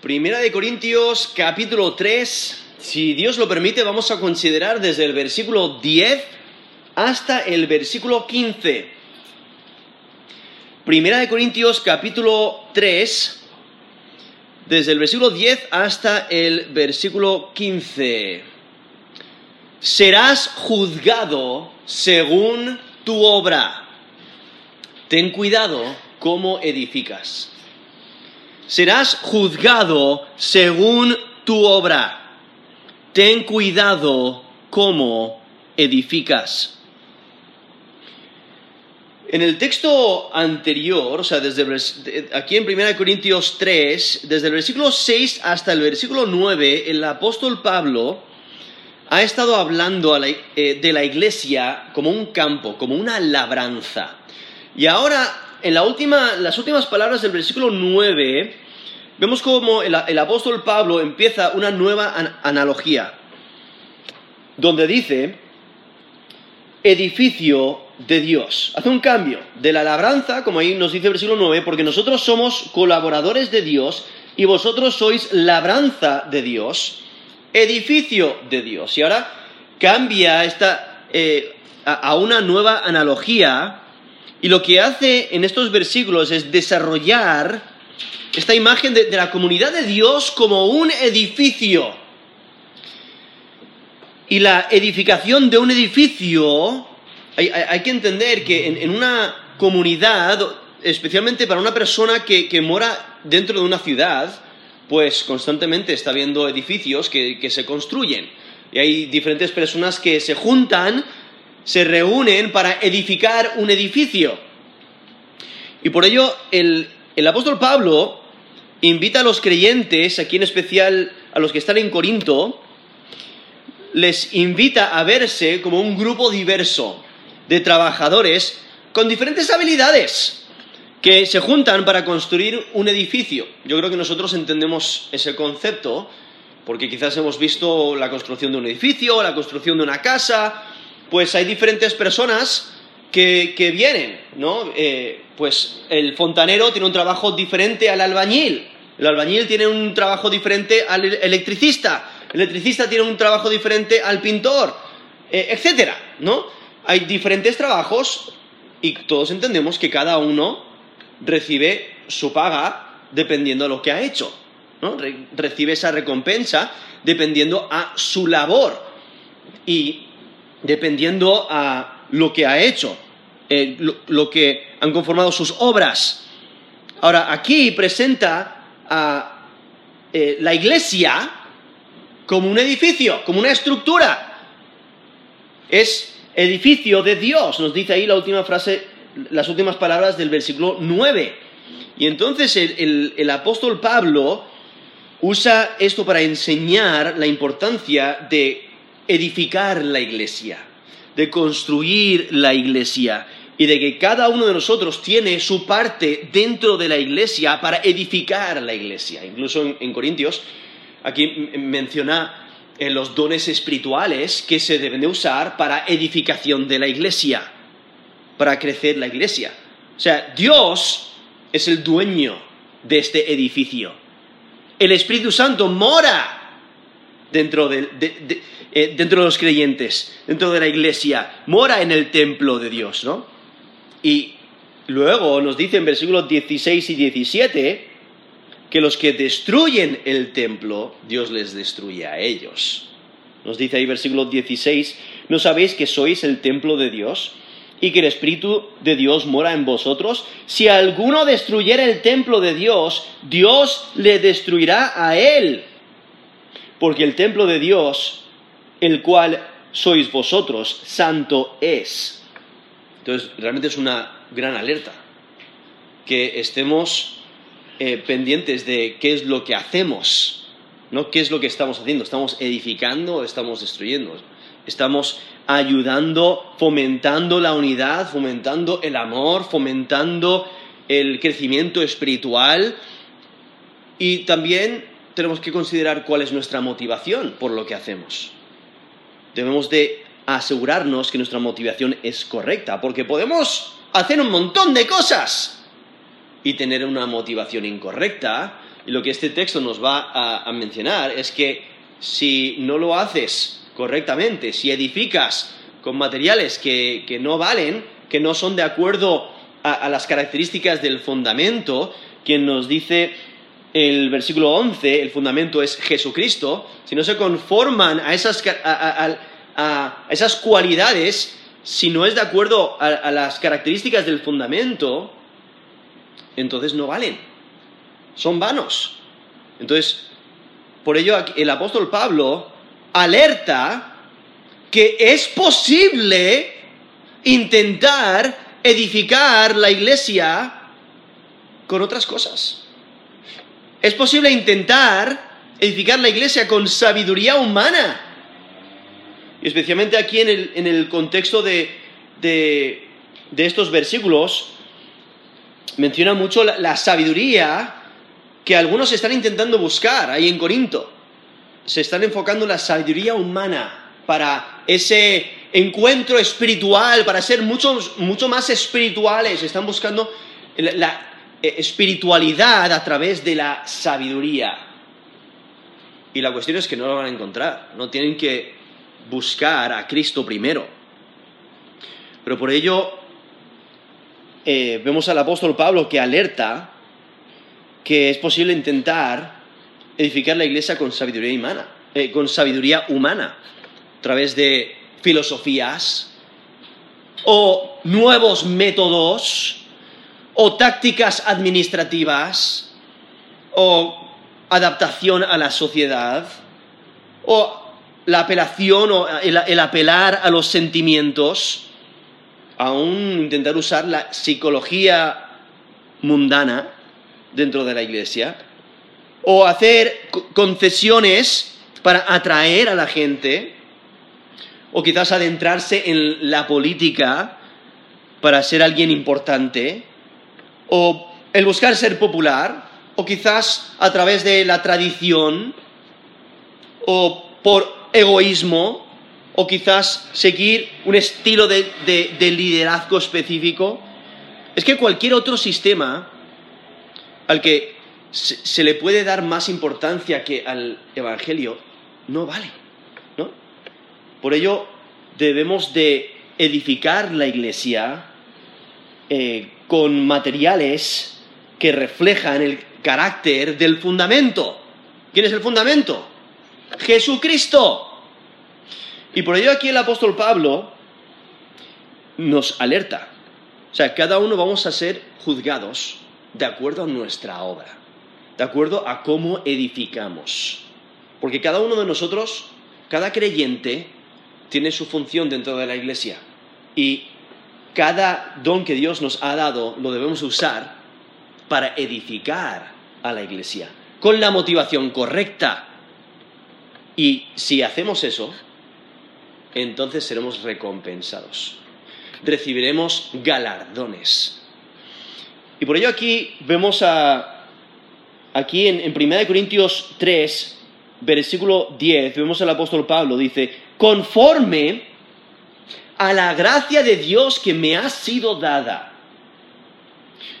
Primera de Corintios capítulo 3, si Dios lo permite, vamos a considerar desde el versículo 10 hasta el versículo 15. Primera de Corintios capítulo 3, desde el versículo 10 hasta el versículo 15. Serás juzgado según tu obra. Ten cuidado cómo edificas serás juzgado según tu obra. Ten cuidado cómo edificas. En el texto anterior, o sea, desde aquí en 1 Corintios 3, desde el versículo 6 hasta el versículo 9, el apóstol Pablo ha estado hablando eh, de la iglesia como un campo, como una labranza. Y ahora en las últimas palabras del versículo 9, vemos como el, apóstol Pablo empieza una nueva analogía, donde dice, edificio de Dios. Hace un cambio de la labranza, como ahí nos dice el versículo 9, porque nosotros somos colaboradores de Dios y vosotros sois labranza de Dios, edificio de Dios. Y ahora cambia esta, eh, a una nueva analogía y lo que hace en estos versículos es desarrollar esta imagen de, la comunidad de Dios como un edificio. Y la edificación de un edificio, hay, que entender que en, una comunidad, especialmente para una persona que, mora dentro de una ciudad, pues constantemente está viendo edificios que se construyen. Y hay diferentes personas que se juntan se reúnen para edificar un edificio. Y por ello el, apóstol Pablo invita a los creyentes, aquí en especial a los que están en Corinto, les invita a verse como un grupo diverso de trabajadores con diferentes habilidades que se juntan para construir un edificio. Yo creo que nosotros entendemos ese concepto porque quizás hemos visto la construcción de un edificio, la construcción de una casa, pues hay diferentes personas que, vienen, ¿no? Eh, pues el fontanero tiene un trabajo diferente al albañil, el albañil tiene un trabajo diferente al electricista, el electricista tiene un trabajo diferente al pintor, eh, etcétera, ¿no? Hay diferentes trabajos y todos entendemos que cada uno recibe su paga dependiendo de lo que ha hecho, ¿no? recibe esa recompensa dependiendo a su labor. Y dependiendo a lo que ha hecho, eh, lo, que han conformado sus obras. Ahora, aquí presenta a eh, la iglesia como un edificio, como una estructura. Es edificio de Dios, nos dice ahí la última frase, las últimas palabras del versículo 9. Y entonces el apóstol Pablo usa esto para enseñar la importancia de edificar la iglesia, de construir la iglesia y de que cada uno de nosotros tiene su parte dentro de la iglesia para edificar la iglesia. Incluso en, Corintios, aquí menciona en los dones espirituales que se deben de usar para edificación de la iglesia, para crecer la iglesia. O sea, Dios es el dueño de este edificio. El Espíritu Santo mora dentro de, eh, dentro de los creyentes, dentro de la iglesia, mora en el templo de Dios, ¿no? Y luego nos dice en versículos 16 y 17 que los que destruyen el templo, Dios les destruye a ellos. Nos dice ahí versículo 16, ¿no sabéis que sois el templo de Dios? y que el Espíritu de Dios mora en vosotros, si alguno destruyera el templo de Dios, Dios le destruirá a él. Porque el templo de Dios el cual sois vosotros, santo es. Entonces, realmente es una gran alerta, que estemos eh, pendientes de qué es lo que hacemos, no qué es lo que estamos haciendo. ¿Estamos edificando o estamos destruyendo? Estamos ayudando, fomentando la unidad, fomentando el amor, fomentando el crecimiento espiritual y también tenemos que considerar cuál es nuestra motivación por lo que hacemos debemos de asegurarnos que nuestra motivación es correcta, porque podemos hacer un montón de cosas y tener una motivación incorrecta. Y lo que este texto nos va a, mencionar es que si no lo haces correctamente, si edificas con materiales que, que no valen, que no son de acuerdo a, a las características del fundamento, quien nos dice el versículo 11, el fundamento es Jesucristo, si no se conforman a esas, a, a- a esas cualidades, si no es de acuerdo a, las características del fundamento, entonces no valen, son vanos. Entonces, por ello el apóstol Pablo alerta que es posible intentar edificar la iglesia con otras cosas. Es posible intentar edificar la iglesia con sabiduría humana. Y especialmente aquí en el, en el contexto de, de- de estos versículos, menciona mucho la, sabiduría que algunos están intentando buscar ahí en Corinto. Se están enfocando en la sabiduría humana para ese encuentro espiritual, para ser mucho, mucho más espirituales. Están buscando la, espiritualidad a través de la sabiduría. Y la cuestión es que no lo van a encontrar. No tienen que buscar a Cristo primero. Pero por ello eh, vemos al apóstol Pablo que alerta que es posible intentar edificar la iglesia con sabiduría humana, eh, con sabiduría humana, a través de filosofías o nuevos métodos o tácticas administrativas o adaptación a la sociedad o la apelación o el, el apelar a los sentimientos, aún intentar usar la psicología mundana dentro de la iglesia, o hacer co- concesiones para atraer a la gente, o quizás adentrarse en la política para ser alguien importante, o el buscar ser popular, o quizás a través de la tradición, o por egoísmo, o quizás seguir un estilo de, de- de liderazgo específico. Es que cualquier otro sistema al que se, se le puede dar más importancia que al Evangelio no vale, ¿no? Por ello debemos de edificar la iglesia eh, con materiales que reflejan el carácter del fundamento. ¿Quién es el fundamento? Jesucristo. Y por ello aquí el apóstol Pablo nos alerta. O sea, cada uno vamos a ser juzgados de acuerdo a nuestra obra, de acuerdo a cómo edificamos. Porque cada uno de nosotros, cada creyente, tiene su función dentro de la iglesia. Y cada don que Dios nos ha dado lo debemos usar para edificar a la iglesia, con la motivación correcta. Y si hacemos eso, entonces seremos recompensados. Recibiremos galardones. Y por ello aquí vemos a, aquí en, en 1 Corintios 3, versículo 10, vemos al apóstol Pablo, dice, conforme a la gracia de Dios que me ha sido dada.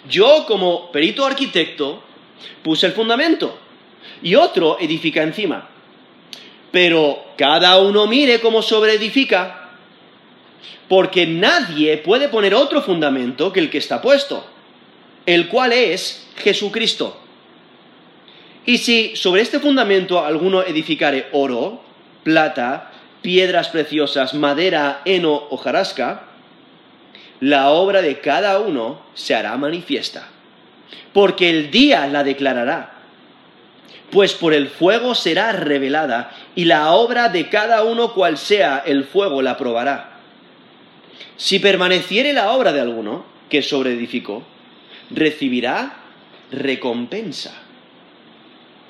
Yo como perito arquitecto puse el fundamento y otro edifica encima. Pero cada uno mire cómo sobreedifica, porque nadie puede poner otro fundamento que el que está puesto, el cual es Jesucristo. Y si sobre este fundamento alguno edificare oro, plata, piedras preciosas, madera, heno o jarasca, la obra de cada uno se hará manifiesta, porque el día la declarará, pues por el fuego será revelada, y la obra de cada uno cual sea el fuego la probará. Si permaneciere la obra de alguno que sobreedificó, recibirá recompensa.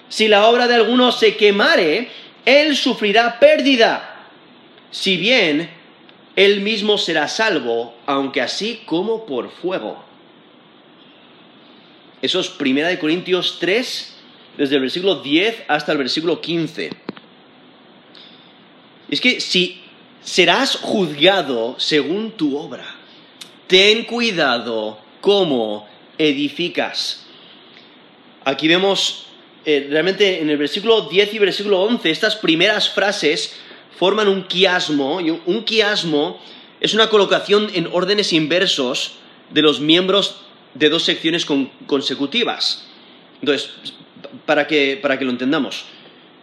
Si la obra de alguno se quemare, él sufrirá pérdida. Si bien, él mismo será salvo, aunque así como por fuego. Eso es 1 Corintios 3, desde el versículo 10 hasta el versículo 15. Es que si serás juzgado según tu obra, ten cuidado cómo edificas. Aquí vemos eh, realmente en el versículo 10 y versículo 11, estas primeras frases forman un quiasmo, y un quiasmo es una colocación en órdenes inversos de los miembros de dos secciones consecutivas. Entonces, para que, para que lo entendamos,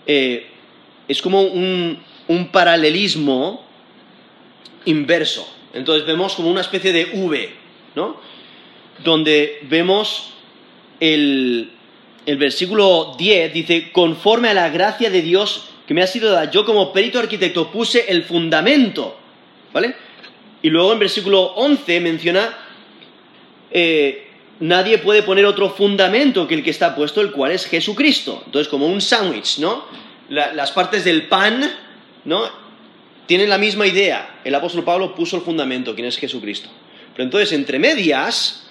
eh, es como un, un, paralelismo inverso. Entonces vemos como una especie de V, ¿no? Donde vemos el, el versículo 10, dice, conforme a la gracia de Dios que me ha sido dada, yo como perito arquitecto puse el fundamento, ¿vale? Y luego en versículo 11 menciona, eh, nadie puede poner otro fundamento que el que está puesto, el cual es Jesucristo. Entonces, como un sándwich, ¿no? las partes del pan, ¿no? Tienen la misma idea. El apóstol Pablo puso el fundamento, quien es Jesucristo. Pero entonces, entre medias,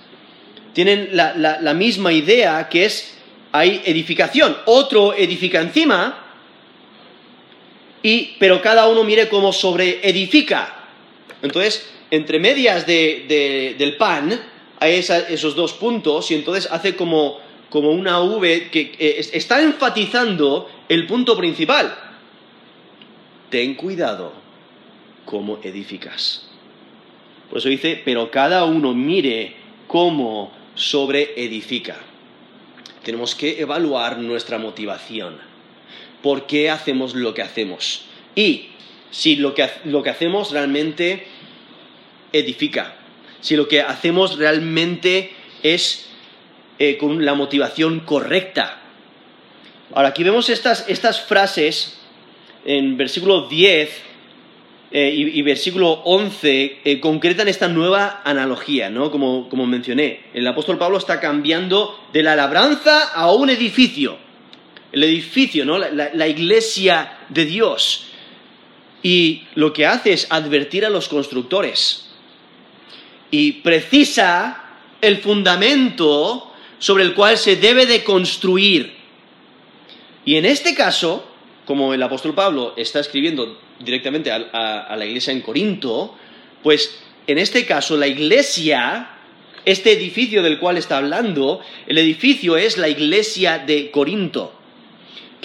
tienen la, la misma idea que es, hay edificación. Otro edifica encima, y, pero cada uno mire cómo sobre edifica. Entonces, entre medias del pan hay esos dos puntos y entonces hace como, una V que está enfatizando el punto principal. Ten cuidado cómo edificas. Por eso dice, pero cada uno mire cómo sobre edifica. Tenemos que evaluar nuestra motivación. ¿Por qué hacemos lo que hacemos? Y si lo que, lo que hacemos realmente edifica, si lo que hacemos realmente es eh, con la motivación correcta. Ahora, aquí vemos estas, estas frases en versículo 10 eh, y, versículo 11 eh, concretan esta nueva analogía, ¿no? Como, como, mencioné, el apóstol Pablo está cambiando de la labranza a un edificio. El edificio, ¿no? la iglesia de Dios y lo que hace es advertir a los constructores y precisa el fundamento sobre el cual se debe de construir. Y en este caso, como el apóstol Pablo está escribiendo directamente a, la iglesia en Corinto, pues en este caso la iglesia, este edificio del cual está hablando, el edificio es la iglesia de Corinto,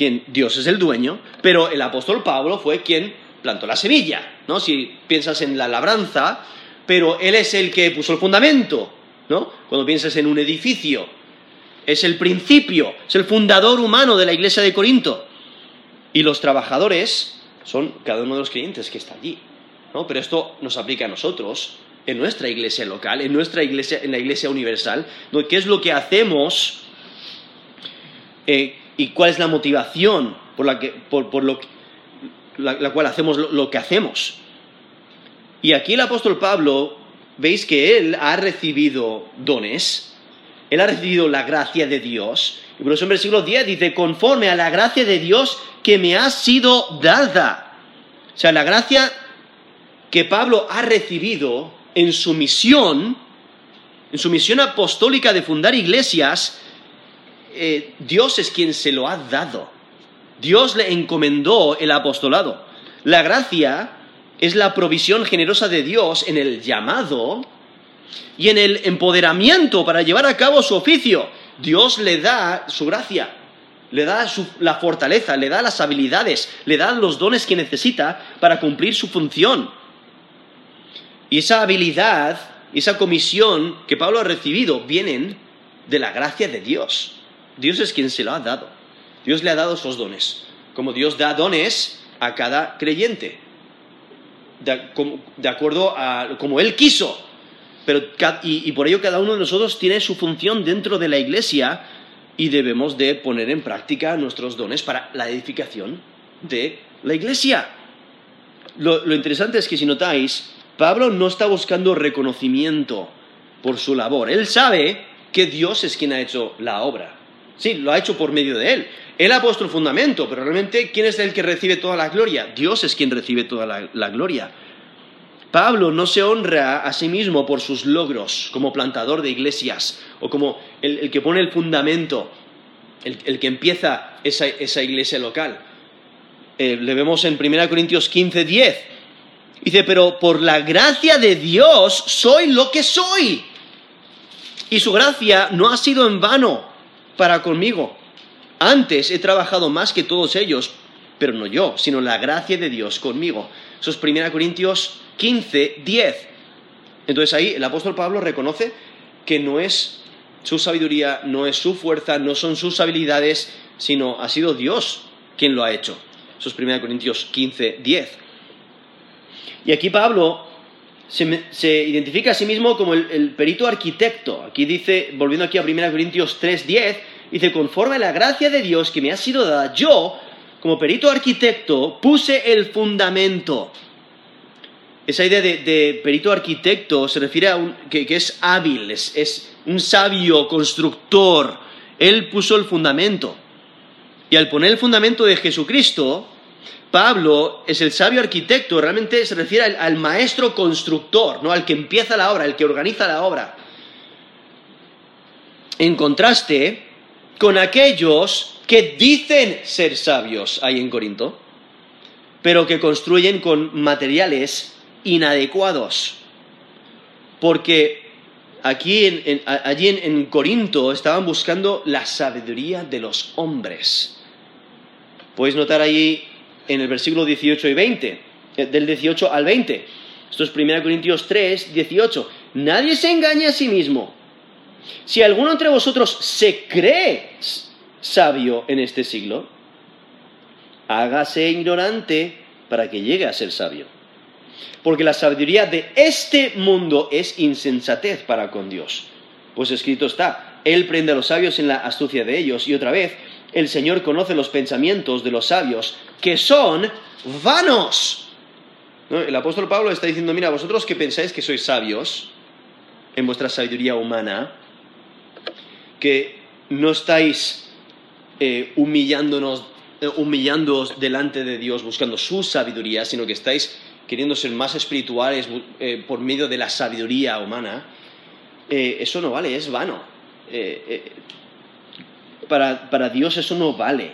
Dios es el dueño, pero el apóstol Pablo fue quien plantó la semilla, ¿no? Si piensas en la labranza, pero él es el que puso el fundamento, ¿no? Cuando piensas en un edificio, es el principio, es el fundador humano de la iglesia de Corinto. Y los trabajadores son cada uno de los creyentes que está allí, ¿no? Pero esto nos aplica a nosotros, en nuestra iglesia local, en nuestra iglesia, en la iglesia universal, ¿qué es lo que hacemos eh, y cuál es la motivación por la, que, por lo la, cual hacemos lo, que hacemos. Y aquí el apóstol Pablo, veis que él ha recibido dones, él ha recibido la gracia de Dios, y por eso en versículo 10 dice, conforme a la gracia de Dios que me ha sido dada. O sea, la gracia que Pablo ha recibido en su misión, en su misión apostólica de fundar iglesias, eh, Dios es quien se lo ha dado. Dios le encomendó el apostolado. La gracia es la provisión generosa de Dios en el llamado y en el empoderamiento para llevar a cabo su oficio. Dios le da su gracia, le da la fortaleza, le da las habilidades, le da los dones que necesita para cumplir su función. Y esa habilidad, esa comisión que Pablo ha recibido, vienen de la gracia de Dios. Dios es quien se lo ha dado. Dios le ha dado esos dones, como Dios da dones a cada creyente, de, acuerdo a como Él quiso. Pero, y, por ello cada uno de nosotros tiene su función dentro de la iglesia y debemos de poner en práctica nuestros dones para la edificación de la iglesia. lo interesante es que si notáis, Pablo no está buscando reconocimiento por su labor. Él sabe que Dios es quien ha hecho la obra. Sí, lo ha hecho por medio de él. Él ha puesto el fundamento, pero realmente, ¿quién es el que recibe toda la gloria? Dios es quien recibe toda la, gloria. Pablo no se honra a sí mismo por sus logros como plantador de iglesias o como el, que pone el fundamento, el, que empieza esa, iglesia local. Eh, le vemos en 1 Corintios 15, 10. Dice, pero por la gracia de Dios soy lo que soy. Y su gracia no ha sido en vano para conmigo Antes he trabajado más que todos ellos, pero no yo, sino la gracia de Dios conmigo. Eso es 1 Corintios 15, 10. Entonces ahí el apóstol Pablo reconoce que no es su sabiduría, no es su fuerza, no son sus habilidades, sino ha sido Dios quien lo ha hecho. Eso es 1 Corintios 15, 10. Y aquí Pablo se, identifica a sí mismo como el, perito arquitecto. Aquí dice, volviendo aquí a 1 Corintios 3, 10, dice, conforme a la gracia de Dios que me ha sido dada, yo, como perito arquitecto, puse el fundamento. Esa idea de, perito arquitecto se refiere a un, que, es hábil, es, un sabio constructor. Él puso el fundamento. Y al poner el fundamento de Jesucristo, Pablo es el sabio arquitecto, realmente se refiere al, al, maestro constructor, ¿no? al que empieza la obra, al que organiza la obra. En contraste con aquellos que dicen ser sabios ahí en Corinto, pero que construyen con materiales inadecuados. Porque aquí allí en, Corinto estaban buscando la sabiduría de los hombres. Podéis notar allí en el versículo 18 y 20, eh, del 18 al 20. Esto es 1 Corintios 3, 18. Nadie se engaña a sí mismo. Si alguno entre vosotros se cree sabio en este siglo, hágase ignorante para que llegue a ser sabio. Porque la sabiduría de este mundo es insensatez para con Dios. Pues escrito está, Él prende a los sabios en la astucia de ellos. Y otra vez, el Señor conoce los pensamientos de los sabios, que son vanos. El apóstol Pablo está diciendo, mira, vosotros que pensáis que sois sabios en vuestra sabiduría humana, que no estáis eh, humillándonos, eh, humillándoos delante de Dios buscando su sabiduría, sino que estáis queriendo ser más espirituales eh, por medio de la sabiduría humana, eso no vale, es vano. Para, para Dios eso no vale.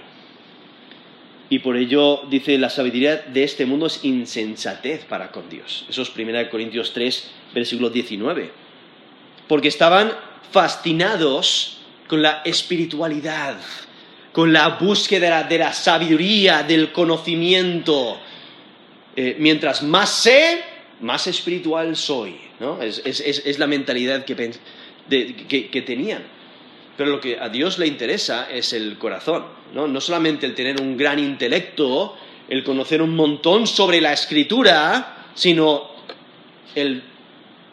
Y por ello dice, la sabiduría de este mundo es insensatez para con Dios. Eso es 1 Corintios 3, versículo 19. Porque estaban fascinados con la espiritualidad con la búsqueda de la, sabiduría, del conocimiento. Eh, mientras más sé, más espiritual soy. ¿no? Es, la mentalidad que, tenían. Pero lo que a Dios le interesa es el corazón. ¿no? no solamente el tener un gran intelecto, el conocer un montón sobre la escritura, sino el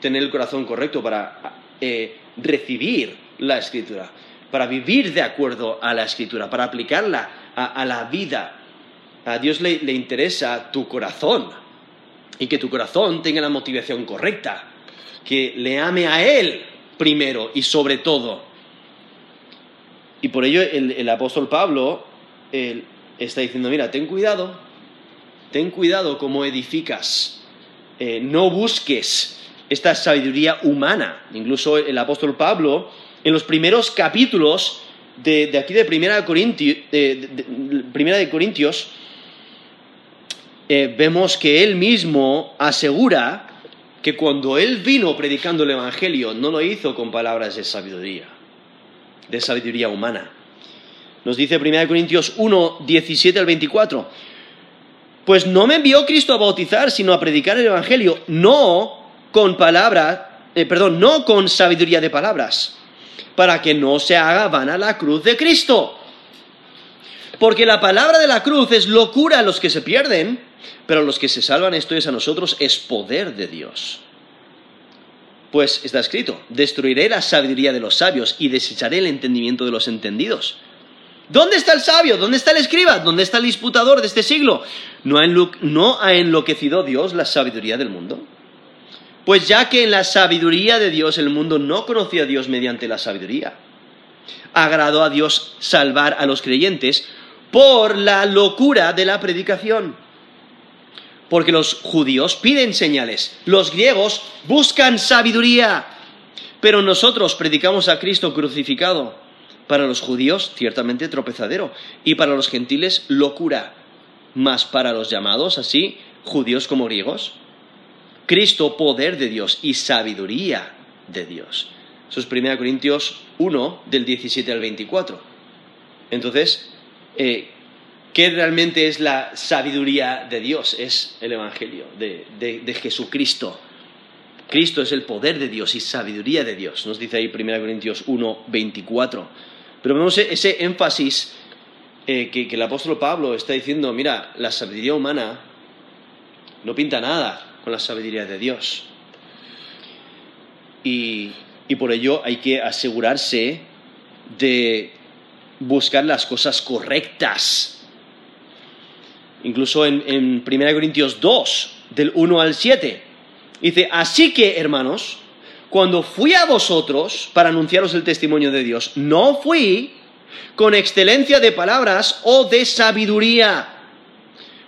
tener el corazón correcto para eh, recibir la escritura para vivir de acuerdo a la escritura, para aplicarla a, la vida. A Dios le, le interesa tu corazón y que tu corazón tenga la motivación correcta, que le ame a Él primero y sobre todo. Y por ello el, apóstol Pablo está diciendo, mira, ten cuidado, ten cuidado cómo edificas, eh, no busques esta sabiduría humana. Incluso el apóstol Pablo en los primeros capítulos de, aquí de Primera de, Primera de Corintios, eh, vemos que él mismo asegura que cuando él vino predicando el Evangelio no lo hizo con palabras de sabiduría, de sabiduría humana. Nos dice 1 Corintios 1, 17 al 24. Pues no me envió Cristo a bautizar, sino a predicar el Evangelio, no con palabras, eh, perdón, no con sabiduría de palabras, para que no se haga vana la cruz de Cristo. Porque la palabra de la cruz es locura a los que se pierden, pero a los que se salvan esto es a nosotros es poder de Dios. Pues está escrito, destruiré la sabiduría de los sabios y desecharé el entendimiento de los entendidos. ¿Dónde está el sabio? ¿Dónde está el escriba? ¿Dónde está el disputador de este siglo? ¿No ha enloquecido Dios la sabiduría del mundo? Pues ya que en la sabiduría de Dios el mundo no conocía a Dios mediante la sabiduría, agradó a Dios salvar a los creyentes por la locura de la predicación. Porque los judíos piden señales, los griegos buscan sabiduría, pero nosotros predicamos a Cristo crucificado. Para los judíos, ciertamente tropezadero, y para los gentiles, locura. Mas para los llamados, así, judíos como griegos, Cristo, poder de Dios y sabiduría de Dios. Eso es 1 Corintios 1, del 17 al 24. Entonces, eh, ¿qué realmente es la sabiduría de Dios? Es el Evangelio de, de Jesucristo. Cristo es el poder de Dios y sabiduría de Dios, nos dice ahí 1 Corintios 1, 24. Pero vemos ese énfasis eh, que, el apóstol Pablo está diciendo, mira, la sabiduría humana no pinta nada con la sabiduría de Dios. Y, por ello hay que asegurarse de buscar las cosas correctas. Incluso en, en 1 Corintios 2, del 1 al 7, dice, así que, hermanos, cuando fui a vosotros para anunciaros el testimonio de Dios, no fui con excelencia de palabras o de sabiduría.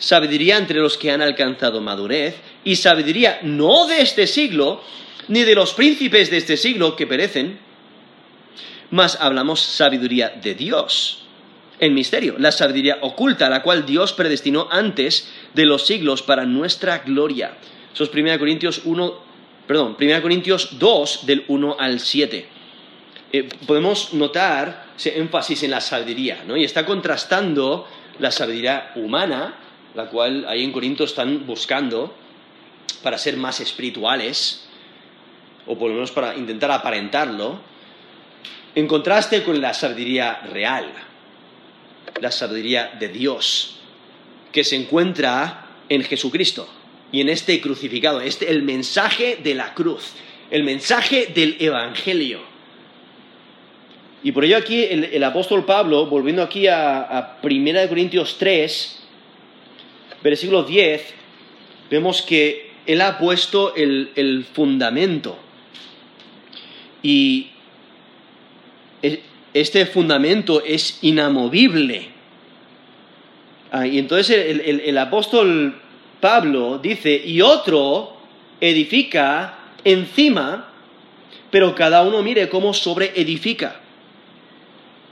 sabiduría entre los que han alcanzado madurez y sabiduría no de este siglo, ni de los príncipes de este siglo que perecen, mas hablamos sabiduría de Dios, en misterio, la sabiduría oculta, la cual Dios predestinó antes de los siglos para nuestra gloria. Eso es 1 Corintios 1, perdón, 1 Corintios 2 del 1 al 7. Eh, podemos notar ese énfasis en la sabiduría, ¿no? Y está contrastando la sabiduría humana, la cual ahí en Corinto están buscando para ser más espirituales, o por lo menos para intentar aparentarlo, en contraste con la sabiduría real, la sabiduría de Dios, que se encuentra en Jesucristo y en este crucificado, este, el mensaje de la cruz, el mensaje del Evangelio. Y por ello aquí el, apóstol Pablo, volviendo aquí a, a 1 Corintios 3, versículo 10, vemos que él ha puesto el, fundamento. Y este fundamento es inamovible. Ah, y entonces el, apóstol Pablo dice, y otro edifica encima, pero cada uno mire cómo sobre edifica.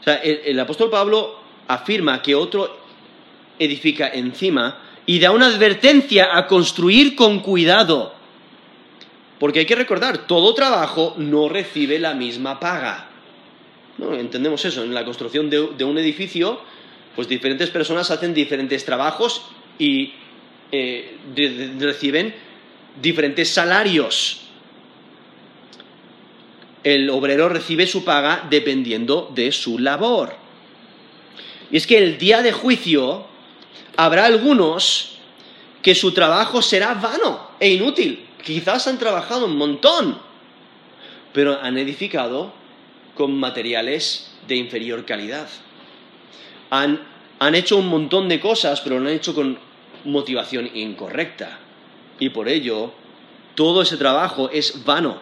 O sea, el, apóstol Pablo afirma que otro edifica encima y da una advertencia a construir con cuidado. Porque hay que recordar, todo trabajo no recibe la misma paga. ¿No? Entendemos eso, en la construcción de, un edificio, pues diferentes personas hacen diferentes trabajos y eh, reciben diferentes salarios. El obrero recibe su paga dependiendo de su labor. Y es que el día de juicio habrá algunos que su trabajo será vano e inútil. Quizás han trabajado un montón, pero han edificado con materiales de inferior calidad. Han, han hecho un montón de cosas, pero lo han hecho con motivación incorrecta. Y por ello, todo ese trabajo es vano.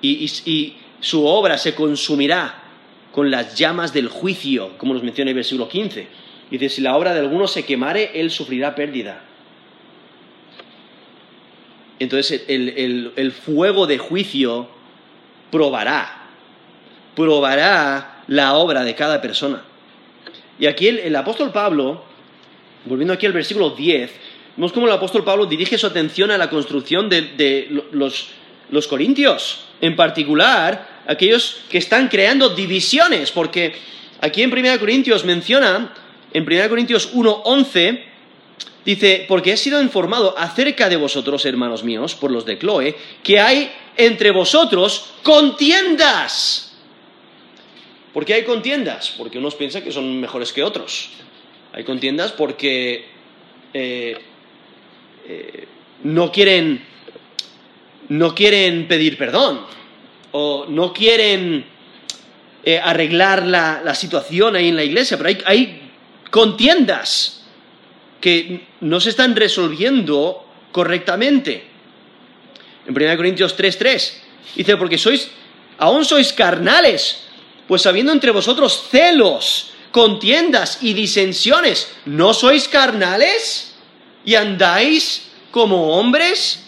Y, su obra se consumirá con las llamas del juicio, como nos menciona el versículo 15. Dice, si la obra de alguno se quemare, él sufrirá pérdida. Entonces el, fuego de juicio probará, probará la obra de cada persona. Y aquí el apóstol Pablo Volviendo aquí al versículo 10, vemos cómo el apóstol Pablo dirige su atención a la construcción de, los, corintios, en particular aquellos que están creando divisiones, porque aquí en 1 Corintios menciona, en 1 Corintios 1.11, dice, porque he sido informado acerca de vosotros, hermanos míos, por los de Chloe, que hay entre vosotros contiendas. ¿Por qué hay contiendas? Porque unos piensan que son mejores que otros. Hay contiendas porque eh, eh, no, quieren, no quieren pedir perdón o no quieren eh, arreglar la, situación ahí en la iglesia, pero hay, hay contiendas que no se están resolviendo correctamente. En 1 Corintios 3:3 dice, porque sois, aún sois carnales, pues habiendo entre vosotros celos contiendas y disensiones. ¿No sois carnales? ¿Y andáis como hombres?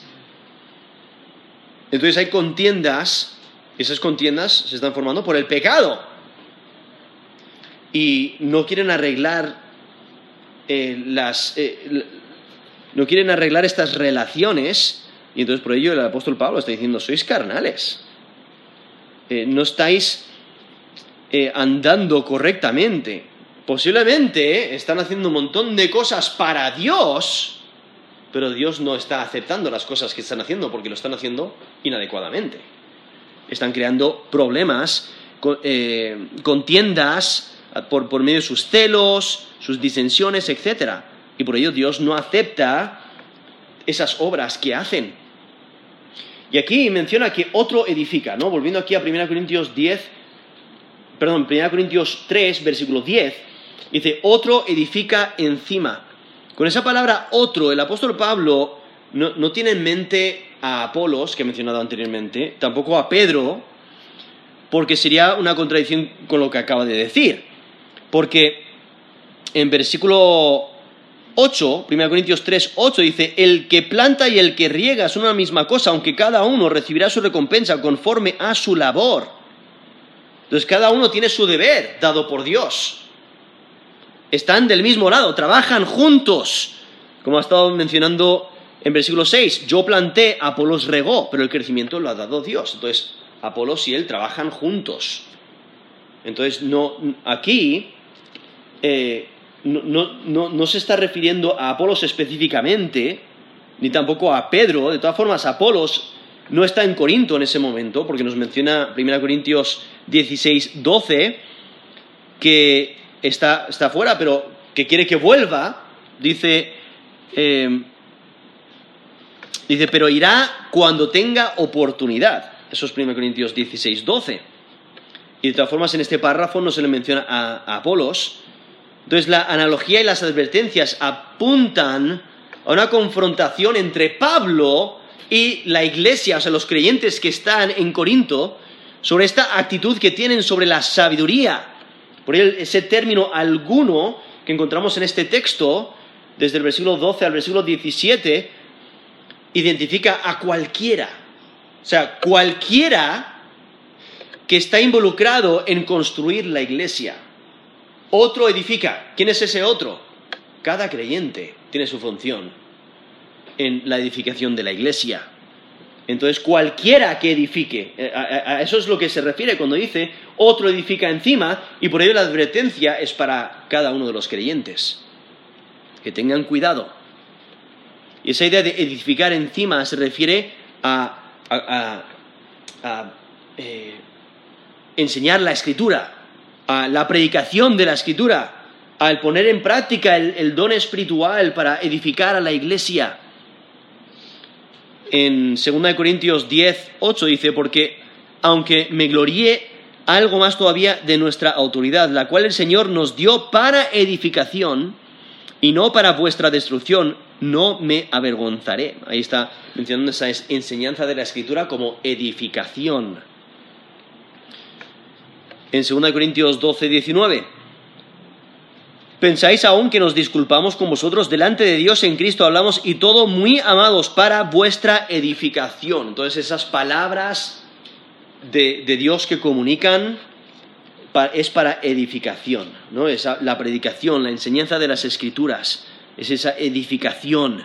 Entonces hay contiendas, esas contiendas se están formando por el pecado. Y no quieren arreglar eh, las... Eh, no quieren arreglar estas relaciones. Y entonces por ello el apóstol Pablo está diciendo, sois carnales. Eh, no estáis andando correctamente. Posiblemente están haciendo un montón de cosas para Dios, pero Dios no está aceptando las cosas que están haciendo porque lo están haciendo inadecuadamente. Están creando problemas, contiendas por, por medio de sus celos, sus disensiones, etc. Y por ello Dios no acepta esas obras que hacen. Y aquí menciona que otro edifica, ¿no? Volviendo aquí a 1 Corintios 10, perdón, 1 Corintios 3, versículo 10, dice, otro edifica encima con esa palabra otro, el apóstol Pablo no, tiene en mente a Apolos, que he mencionado anteriormente, tampoco a Pedro, porque sería una contradicción con lo que acaba de decir. Porque en versículo 8, 1 Corintios 3, 8 dice, el que planta y el que riega son una misma cosa, aunque cada uno recibirá su recompensa conforme a su labor. Entonces cada uno tiene su deber dado por Dios están del mismo lado, trabajan juntos. Como ha estado mencionando en versículo 6, yo planté, Apolos regó, pero el crecimiento lo ha dado Dios. Entonces, Apolos y él trabajan juntos. Entonces, no, aquí eh, no, se está refiriendo a Apolos específicamente, ni tampoco a Pedro. De todas formas, Apolos no está en Corinto en ese momento, porque nos menciona 1 Corintios 16, 12, que está, está fuera, pero que quiere que vuelva, dice, eh, dice, pero irá cuando tenga oportunidad. Eso es 1 Corintios 16, 12. Y de todas formas, en este párrafo no se le menciona a, Apolos. Entonces, la analogía y las advertencias apuntan a una confrontación entre Pablo y la iglesia, o sea, los creyentes que están en Corinto, sobre esta actitud que tienen sobre la sabiduría por ese término alguno que encontramos en este texto, desde el versículo 12 al versículo 17, identifica a cualquiera. O sea, cualquiera que está involucrado en construir la iglesia. Otro edifica. ¿Quién es ese otro? Cada creyente tiene su función en la edificación de la iglesia. Entonces, cualquiera que edifique, eh, a, eso es lo que se refiere cuando dice otro edifica encima, y por ello la advertencia es para cada uno de los creyentes. Que tengan cuidado. Y esa idea de edificar encima se refiere a, eh, enseñar la escritura, a la predicación de la escritura, al poner en práctica el don espiritual para edificar a la iglesia en 2 Corintios 10, 8 dice, porque aunque me gloríe algo más todavía de nuestra autoridad, la cual el Señor nos dio para edificación y no para vuestra destrucción, no me avergonzaré. Ahí está mencionando esa enseñanza de la Escritura como edificación. En 2 Corintios 12, 19 ¿Pensáis aún que nos disculpamos con vosotros? Delante de Dios en Cristo hablamos y todo muy amados para vuestra edificación. Entonces esas palabras de, Dios que comunican es para edificación, ¿no? Esa, la predicación, la enseñanza de las escrituras, es esa edificación.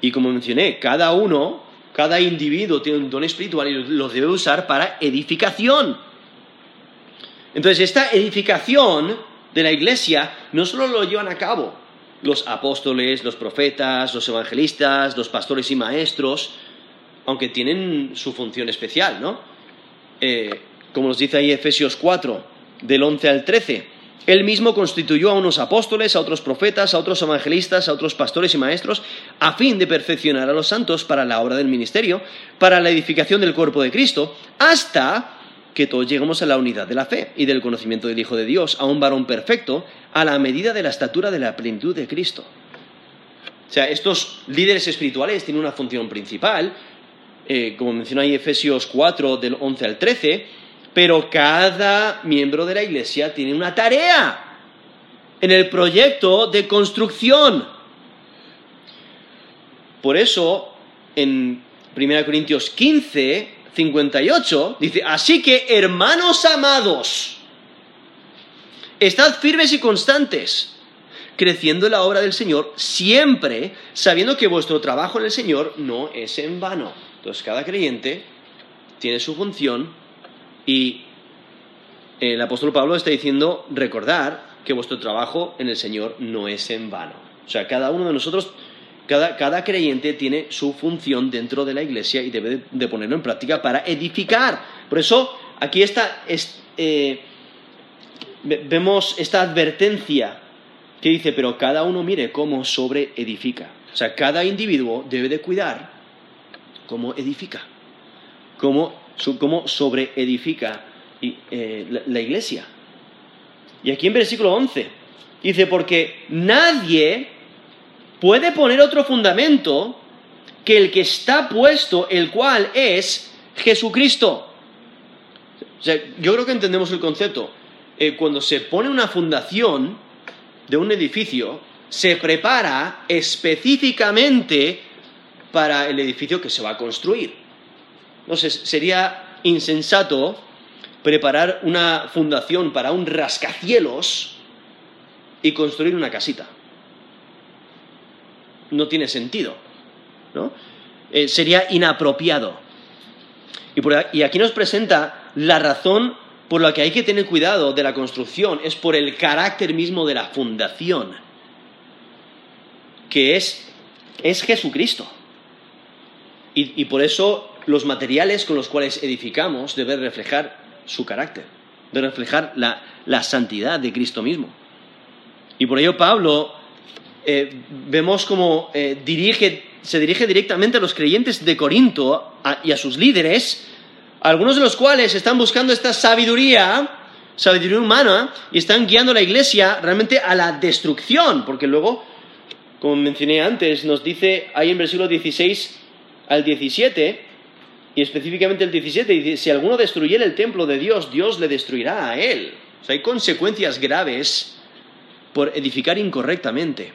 Y como mencioné, cada uno, cada individuo tiene un don espiritual y lo debe usar para edificación. Entonces esta edificación de la iglesia no solo lo llevan a cabo los apóstoles, los profetas, los evangelistas, los pastores y maestros, aunque tienen su función especial, ¿no? Eh, como nos dice ahí Efesios 4, del 11 al 13. Él mismo constituyó a unos apóstoles, a otros profetas, a otros evangelistas, a otros pastores y maestros, a fin de perfeccionar a los santos para la obra del ministerio, para la edificación del cuerpo de Cristo, hasta que todos lleguemos a la unidad de la fe y del conocimiento del Hijo de Dios, a un varón perfecto, a la medida de la estatura de la plenitud de Cristo. O sea, estos líderes espirituales tienen una función principal, eh, como menciona ahí Efesios 4, del 11 al 13, pero cada miembro de la iglesia tiene una tarea en el proyecto de construcción. Por eso, en 1 Corintios 15, 58, dice, así que hermanos amados, estad firmes y constantes, creciendo en la obra del Señor, siempre sabiendo que vuestro trabajo en el Señor no es en vano. Entonces, cada creyente tiene su función y el apóstol Pablo está diciendo, recordar que vuestro trabajo en el Señor no es en vano. O sea, cada uno de nosotros, cada, creyente tiene su función dentro de la iglesia y debe de ponerlo en práctica para edificar. Por eso, aquí está, eh, vemos esta advertencia que dice, pero cada uno mire cómo sobre edifica. O sea, cada individuo debe de cuidar cómo edifica, cómo cómo sobre edifica eh, la, iglesia. Y aquí en versículo 11 dice, porque nadie puede poner otro fundamento que el que está puesto, el cual es Jesucristo. O sea, yo creo que entendemos el concepto. Eh, cuando se pone una fundación de un edificio, se prepara específicamente para el edificio que se va a construir. Entonces, sería insensato preparar una fundación para un rascacielos y construir una casita. No tiene sentido, ¿no? Eh, sería inapropiado. Y, y aquí nos presenta la razón por la que hay que tener cuidado de la construcción, es por el carácter mismo de la fundación, que es, es Jesucristo. y, por eso los materiales con los cuales edificamos deben reflejar su carácter, deben reflejar la, santidad de Cristo mismo. Y por ello Pablo eh, vemos como eh, se dirige directamente a los creyentes de Corinto y a sus líderes, algunos de los cuales están buscando esta sabiduría, sabiduría humana, y están guiando a la iglesia realmente a la destrucción, porque luego, como mencioné antes, nos dice ahí en versículo 16 al 17, y específicamente el 17 dice, si alguno destruyera el templo de Dios, Dios le destruirá a él. O sea, hay consecuencias graves por edificar incorrectamente.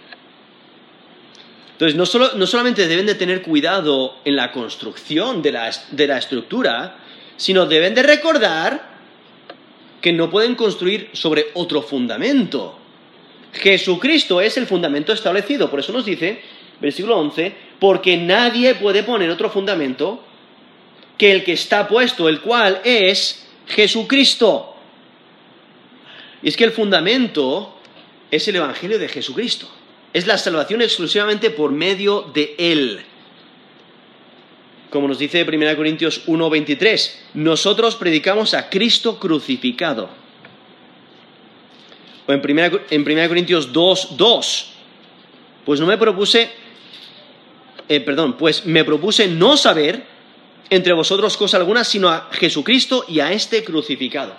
Entonces, no, solamente deben de tener cuidado en la construcción de la, de la estructura, sino deben de recordar que no pueden construir sobre otro fundamento. Jesucristo es el fundamento establecido. Por eso nos dice, versículo 11, porque nadie puede poner otro fundamento que el que está puesto, el cual es Jesucristo. Y es que el fundamento es el Evangelio de Jesucristo. Es la salvación exclusivamente por medio de Él. Como nos dice 1 Corintios 1:23, nosotros predicamos a Cristo crucificado. O en 1, en Corintios 2:2, pues no me propuse, eh, perdón, pues me propuse no saber entre vosotros cosa alguna, sino a Jesucristo y a este crucificado.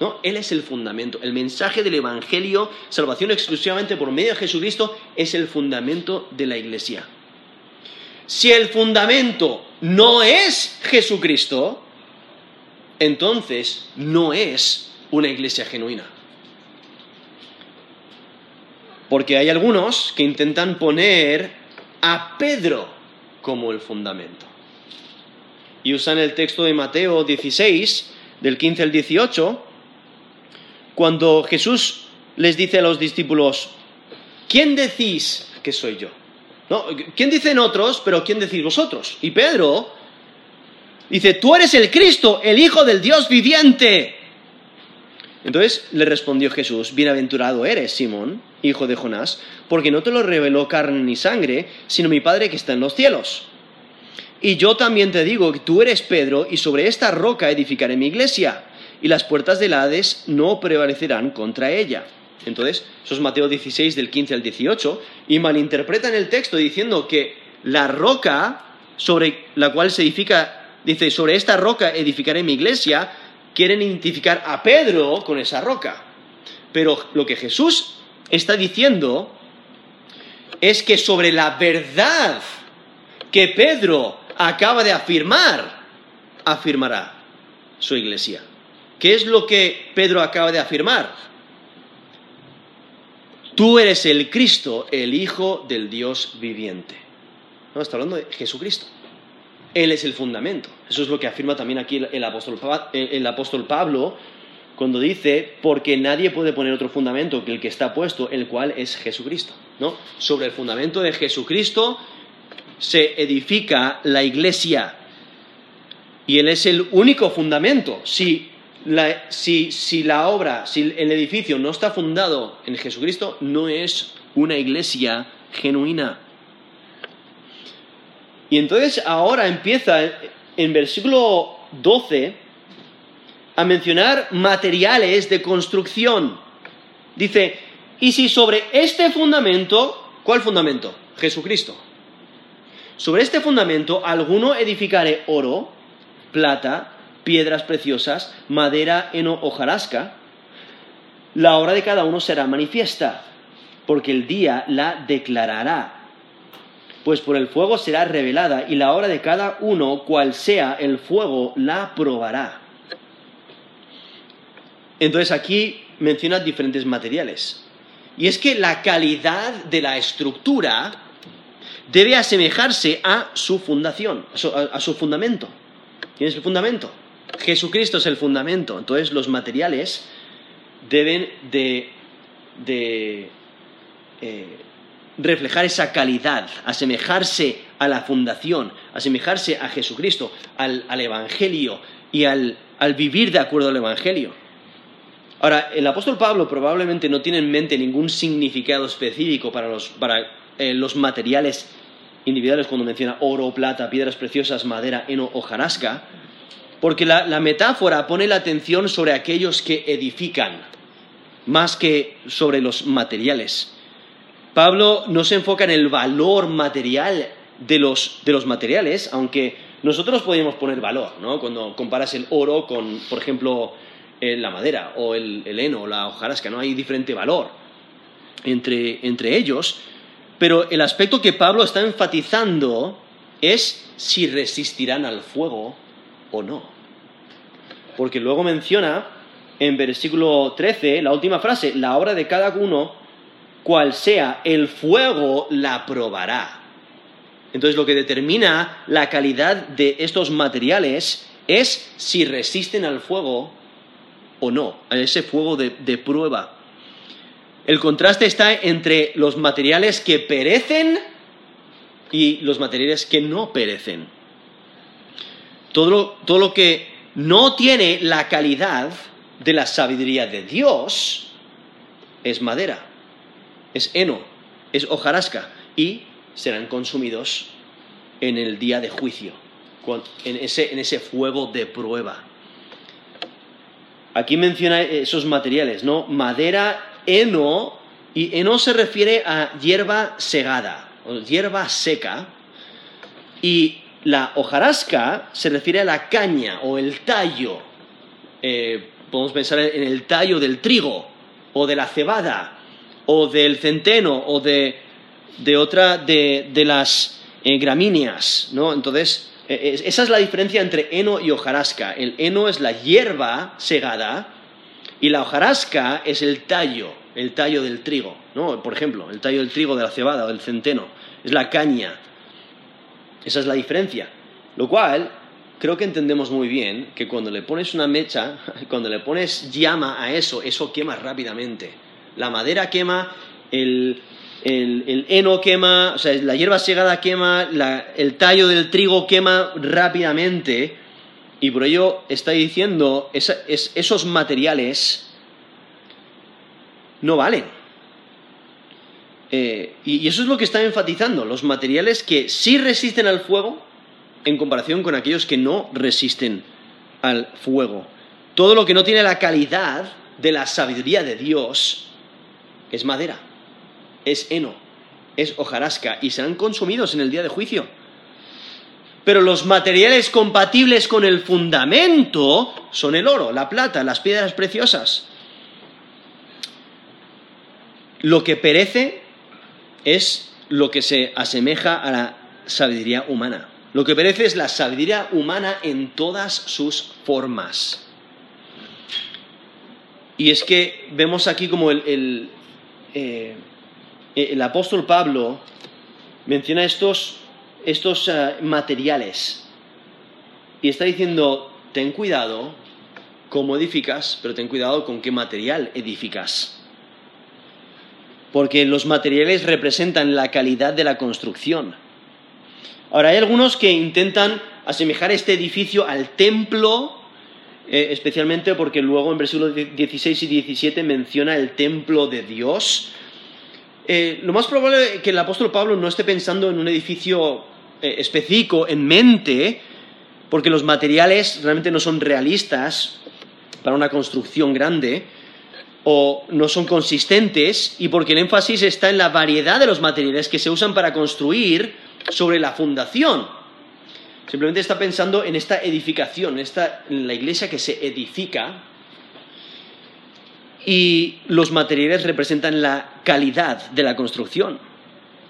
¿No? Él es el fundamento. El mensaje del Evangelio, salvación exclusivamente por medio de Jesucristo, es el fundamento de la iglesia. Si el fundamento no es Jesucristo, entonces no es una iglesia genuina. Porque hay algunos que intentan poner a Pedro como el fundamento y usan el texto de Mateo 16, del 15 al 18, cuando Jesús les dice a los discípulos, ¿quién decís que soy yo? ¿No? ¿Quién dicen otros, pero quién decís vosotros? Y Pedro dice, tú eres el Cristo, el Hijo del Dios viviente. Entonces le respondió Jesús, bienaventurado eres, Simón, hijo de Jonás, porque no te lo reveló carne ni sangre, sino mi Padre que está en los cielos. Y yo también te digo que tú eres Pedro, y sobre esta roca edificaré mi iglesia, y las puertas del Hades no prevalecerán contra ella. Entonces, eso es Mateo 16 del 15 al 18, y malinterpretan el texto diciendo que la roca sobre la cual se edifica, dice, sobre esta roca edificaré mi iglesia, quieren identificar a Pedro con esa roca. Pero lo que Jesús está diciendo es que sobre la verdad que Pedro acaba de afirmar, afirmará su iglesia. ¿Qué es lo que Pedro acaba de afirmar? Tú eres el Cristo, el Hijo del Dios viviente. No, está hablando de Jesucristo. Él es el fundamento. Eso es lo que afirma también aquí el apóstol, el apóstol Pablo cuando dice, porque nadie puede poner otro fundamento que el que está puesto, el cual es Jesucristo. ¿no? Sobre el fundamento de Jesucristo se edifica la iglesia. Y Él es el único fundamento. Si si, si la obra, si el edificio no está fundado en Jesucristo, no es una iglesia genuina. Y entonces ahora empieza en versículo 12 a mencionar materiales de construcción. Dice, y si sobre este fundamento, ¿cuál fundamento? Jesucristo. Sobre este fundamento alguno edificare oro, plata, piedras preciosas, madera, heno o jarasca, la obra de cada uno será manifiesta, porque el día la declarará. Pues por el fuego será revelada, y la obra de cada uno, cual sea el fuego, la probará. Entonces aquí menciona diferentes materiales. Y es que la calidad de la estructura debe asemejarse a su fundación, a su, fundamento. ¿Quién es el fundamento? Jesucristo es el fundamento. Entonces los materiales deben de, eh, reflejar esa calidad, asemejarse a la fundación, asemejarse a Jesucristo, al, Evangelio y al vivir de acuerdo al Evangelio. Ahora, el apóstol Pablo probablemente no tiene en mente ningún significado específico para los, eh, materiales individuales cuando menciona oro, plata, piedras preciosas, madera, heno o jarasca, porque la, metáfora pone la atención sobre aquellos que edifican, más que sobre los materiales. Pablo no se enfoca en el valor material de los, de los materiales, aunque nosotros podemos poner valor, ¿no? Cuando comparas el oro con, por ejemplo, la madera o el, heno o la hojarasca, ¿no? Hay diferente valor entre, entre ellos, pero el aspecto que Pablo está enfatizando es si resistirán al fuego o no. Porque luego menciona en versículo 13, la última frase, la obra de cada uno, cual sea, el fuego la probará. Entonces lo que determina la calidad de estos materiales es si resisten al fuego o no, a ese fuego de, prueba. El contraste está entre los materiales que perecen y los materiales que no perecen. Todo lo, que no tiene la calidad de la sabiduría de Dios es madera, es heno, es hojarasca y serán consumidos en el día de juicio, en ese fuego de prueba. Aquí menciona esos materiales, ¿no? Madera, heno, y heno se refiere a hierba segada, o hierba seca, y la hojarasca se refiere a la caña o el tallo. Eh, podemos pensar en el tallo del trigo, o de la cebada, o del centeno, o de, otra de, las eh, gramíneas, ¿no? Entonces, eh, esa es la diferencia entre heno y hojarasca. El heno es la hierba segada y la hojarasca es el tallo, el tallo del trigo. ¿no? Por ejemplo, el tallo del trigo de la cebada o del centeno. Es la caña. Esa es la diferencia. Lo cual creo que entendemos muy bien que cuando le pones una mecha, cuando le pones llama a eso, eso quema rápidamente. La madera quema, el, el, heno quema, o sea, la hierba segada quema, el tallo del trigo quema rápidamente, y por ello está diciendo, esos materiales no valen. Eh, y, y eso es lo que está enfatizando, los materiales que sí resisten al fuego en comparación con aquellos que no resisten al fuego. Todo lo que no tiene la calidad de la sabiduría de Dios es madera es heno, es hojarasca y serán consumidos en el día de juicio. Pero los materiales compatibles con el fundamento son el oro, la plata, las piedras preciosas. Lo que perece es lo que se asemeja a la sabiduría humana. Lo que perece es la sabiduría humana en todas sus formas. Y es que vemos aquí como el, el, eh, el apóstol Pablo menciona estos, estos eh, materiales y está diciendo, ten cuidado cómo edificas, pero ten cuidado con qué material edificas. Porque los materiales representan la calidad de la construcción. Ahora, hay algunos que intentan asemejar este edificio al templo, eh, especialmente porque luego en versículos 16 y 17 menciona el templo de Dios. Eh, lo más probable es que el apóstol Pablo no esté pensando en un edificio eh, específico en mente, porque los materiales realmente no son realistas para una construcción grande, o no son consistentes, y porque el énfasis está en la variedad de los materiales que se usan para construir sobre la fundación. Simplemente está pensando en esta edificación, en, la iglesia que se edifica, y los materiales representan la calidad de la construcción.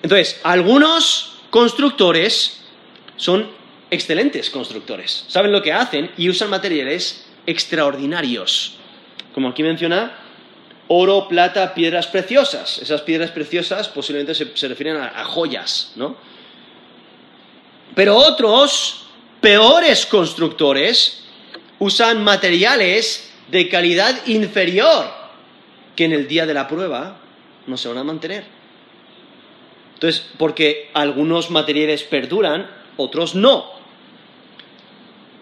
Entonces, algunos constructores son excelentes constructores, saben lo que hacen y usan materiales extraordinarios. Como aquí menciona, oro, plata, piedras preciosas. Esas piedras preciosas posiblemente se, refieren a, joyas, ¿no? Pero otros, peores constructores, usan materiales de calidad inferior que en el día de la prueba no se van a mantener. Entonces, porque algunos materiales perduran, otros no.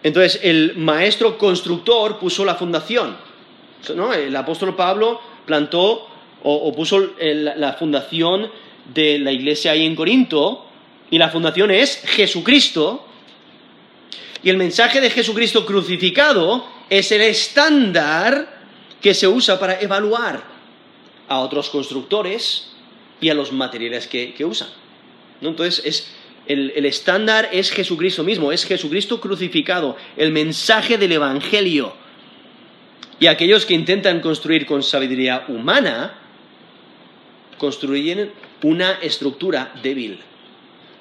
Entonces, el maestro constructor puso la fundación. El apóstol Pablo plantó o, puso la fundación de la iglesia ahí en Corinto, y la fundación es Jesucristo. Y el mensaje de Jesucristo crucificado es el estándar que se usa para evaluar a otros constructores y a los materiales que, usan. Entonces, es, el, estándar es Jesucristo mismo, es Jesucristo crucificado, el mensaje del Evangelio. Y aquellos que intentan construir con sabiduría humana, construyen una estructura débil,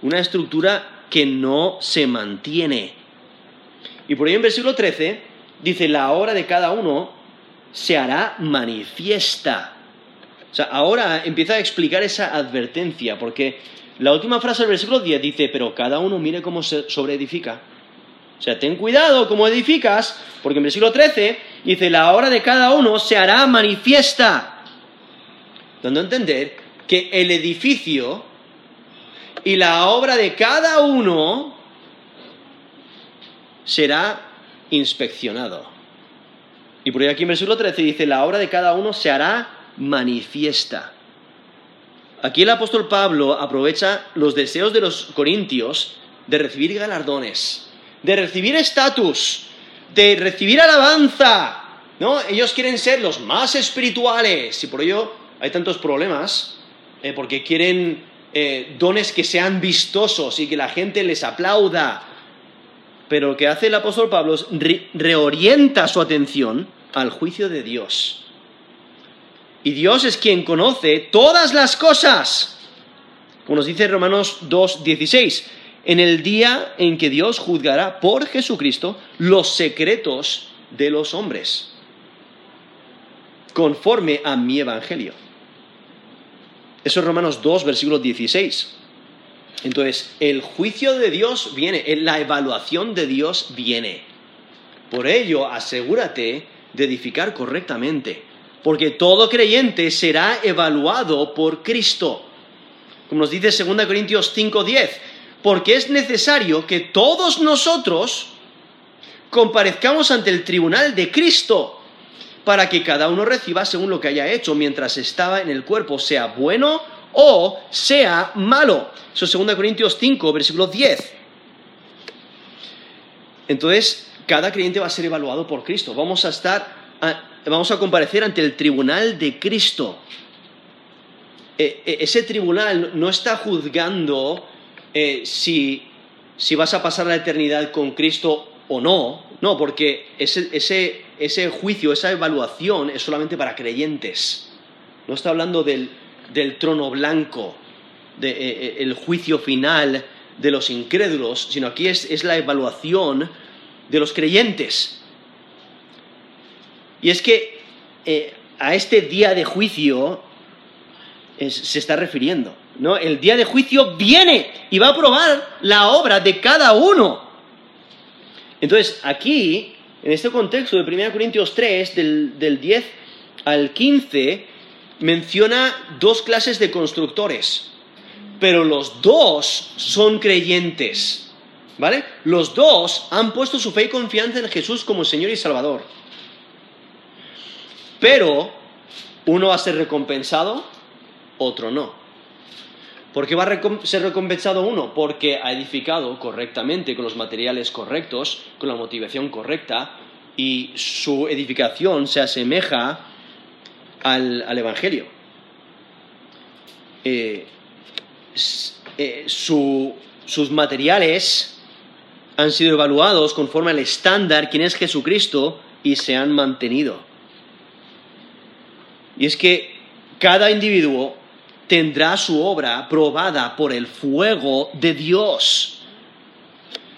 una estructura que no se mantiene. Y por ahí en versículo 13 dice, la hora de cada uno se hará manifiesta. O sea, ahora empieza a explicar esa advertencia, porque la última frase del versículo 10 dice, pero cada uno mire cómo se sobreedifica. O sea, ten cuidado cómo edificas, porque en versículo 13 dice, la hora de cada uno se hará manifiesta. Dando a entender que el edificio y la obra de cada uno será inspeccionado. Y por ahí aquí en versículo 13 dice, la obra de cada uno se hará manifiesta. Aquí el apóstol Pablo aprovecha los deseos de los corintios de recibir galardones, de recibir estatus, de recibir alabanza. ¿no? Ellos quieren ser los más espirituales y por ello hay tantos problemas, eh, porque quieren eh, dones que sean vistosos y que la gente les aplauda. Pero lo que hace el apóstol Pablo es reorienta su atención al juicio de Dios. Y Dios es quien conoce todas las cosas. Como nos dice Romanos 2.16, en el día en que Dios juzgará por Jesucristo los secretos de los hombres, conforme a mi evangelio. Eso es Romanos 2, versículo 16. Entonces, el juicio de Dios viene, la evaluación de Dios viene. Por ello, asegúrate de edificar correctamente porque todo creyente será evaluado por Cristo. Como nos dice 2 Corintios 5:10, porque es necesario que todos nosotros comparezcamos ante el tribunal de Cristo, para que cada uno reciba según lo que haya hecho mientras estaba en el cuerpo, sea bueno o sea malo. Eso es 2 Corintios 5, versículo 10. Entonces, cada creyente va a ser evaluado por Cristo. Vamos a estar vamos a comparecer ante el tribunal de Cristo. E, e, ese tribunal no está juzgando eh, si, vas a pasar la eternidad con Cristo o no, no, porque ese, juicio, esa evaluación es solamente para creyentes. No está hablando del, trono blanco, del de, eh, juicio final de los incrédulos, sino aquí es la evaluación de los creyentes. Y es que eh, a este día de juicio se está refiriendo. ¿no? El día de juicio viene y va a probar la obra de cada uno. Entonces, aquí, en este contexto de 1 Corintios 3, del, del 10 al 15, menciona dos clases de constructores, pero los dos son creyentes. ¿Vale? Los dos han puesto su fe y confianza en Jesús como Señor y Salvador. Pero uno va a ser recompensado, otro no. ¿Por qué va a ser recompensado uno? Porque ha edificado correctamente, con los materiales correctos, con la motivación correcta, y su edificación se asemeja al, Evangelio. Eh, eh, sus materiales han sido evaluados conforme al estándar, quien es Jesucristo, y se han mantenido. Y es que cada individuo tendrá su obra probada por el fuego de Dios.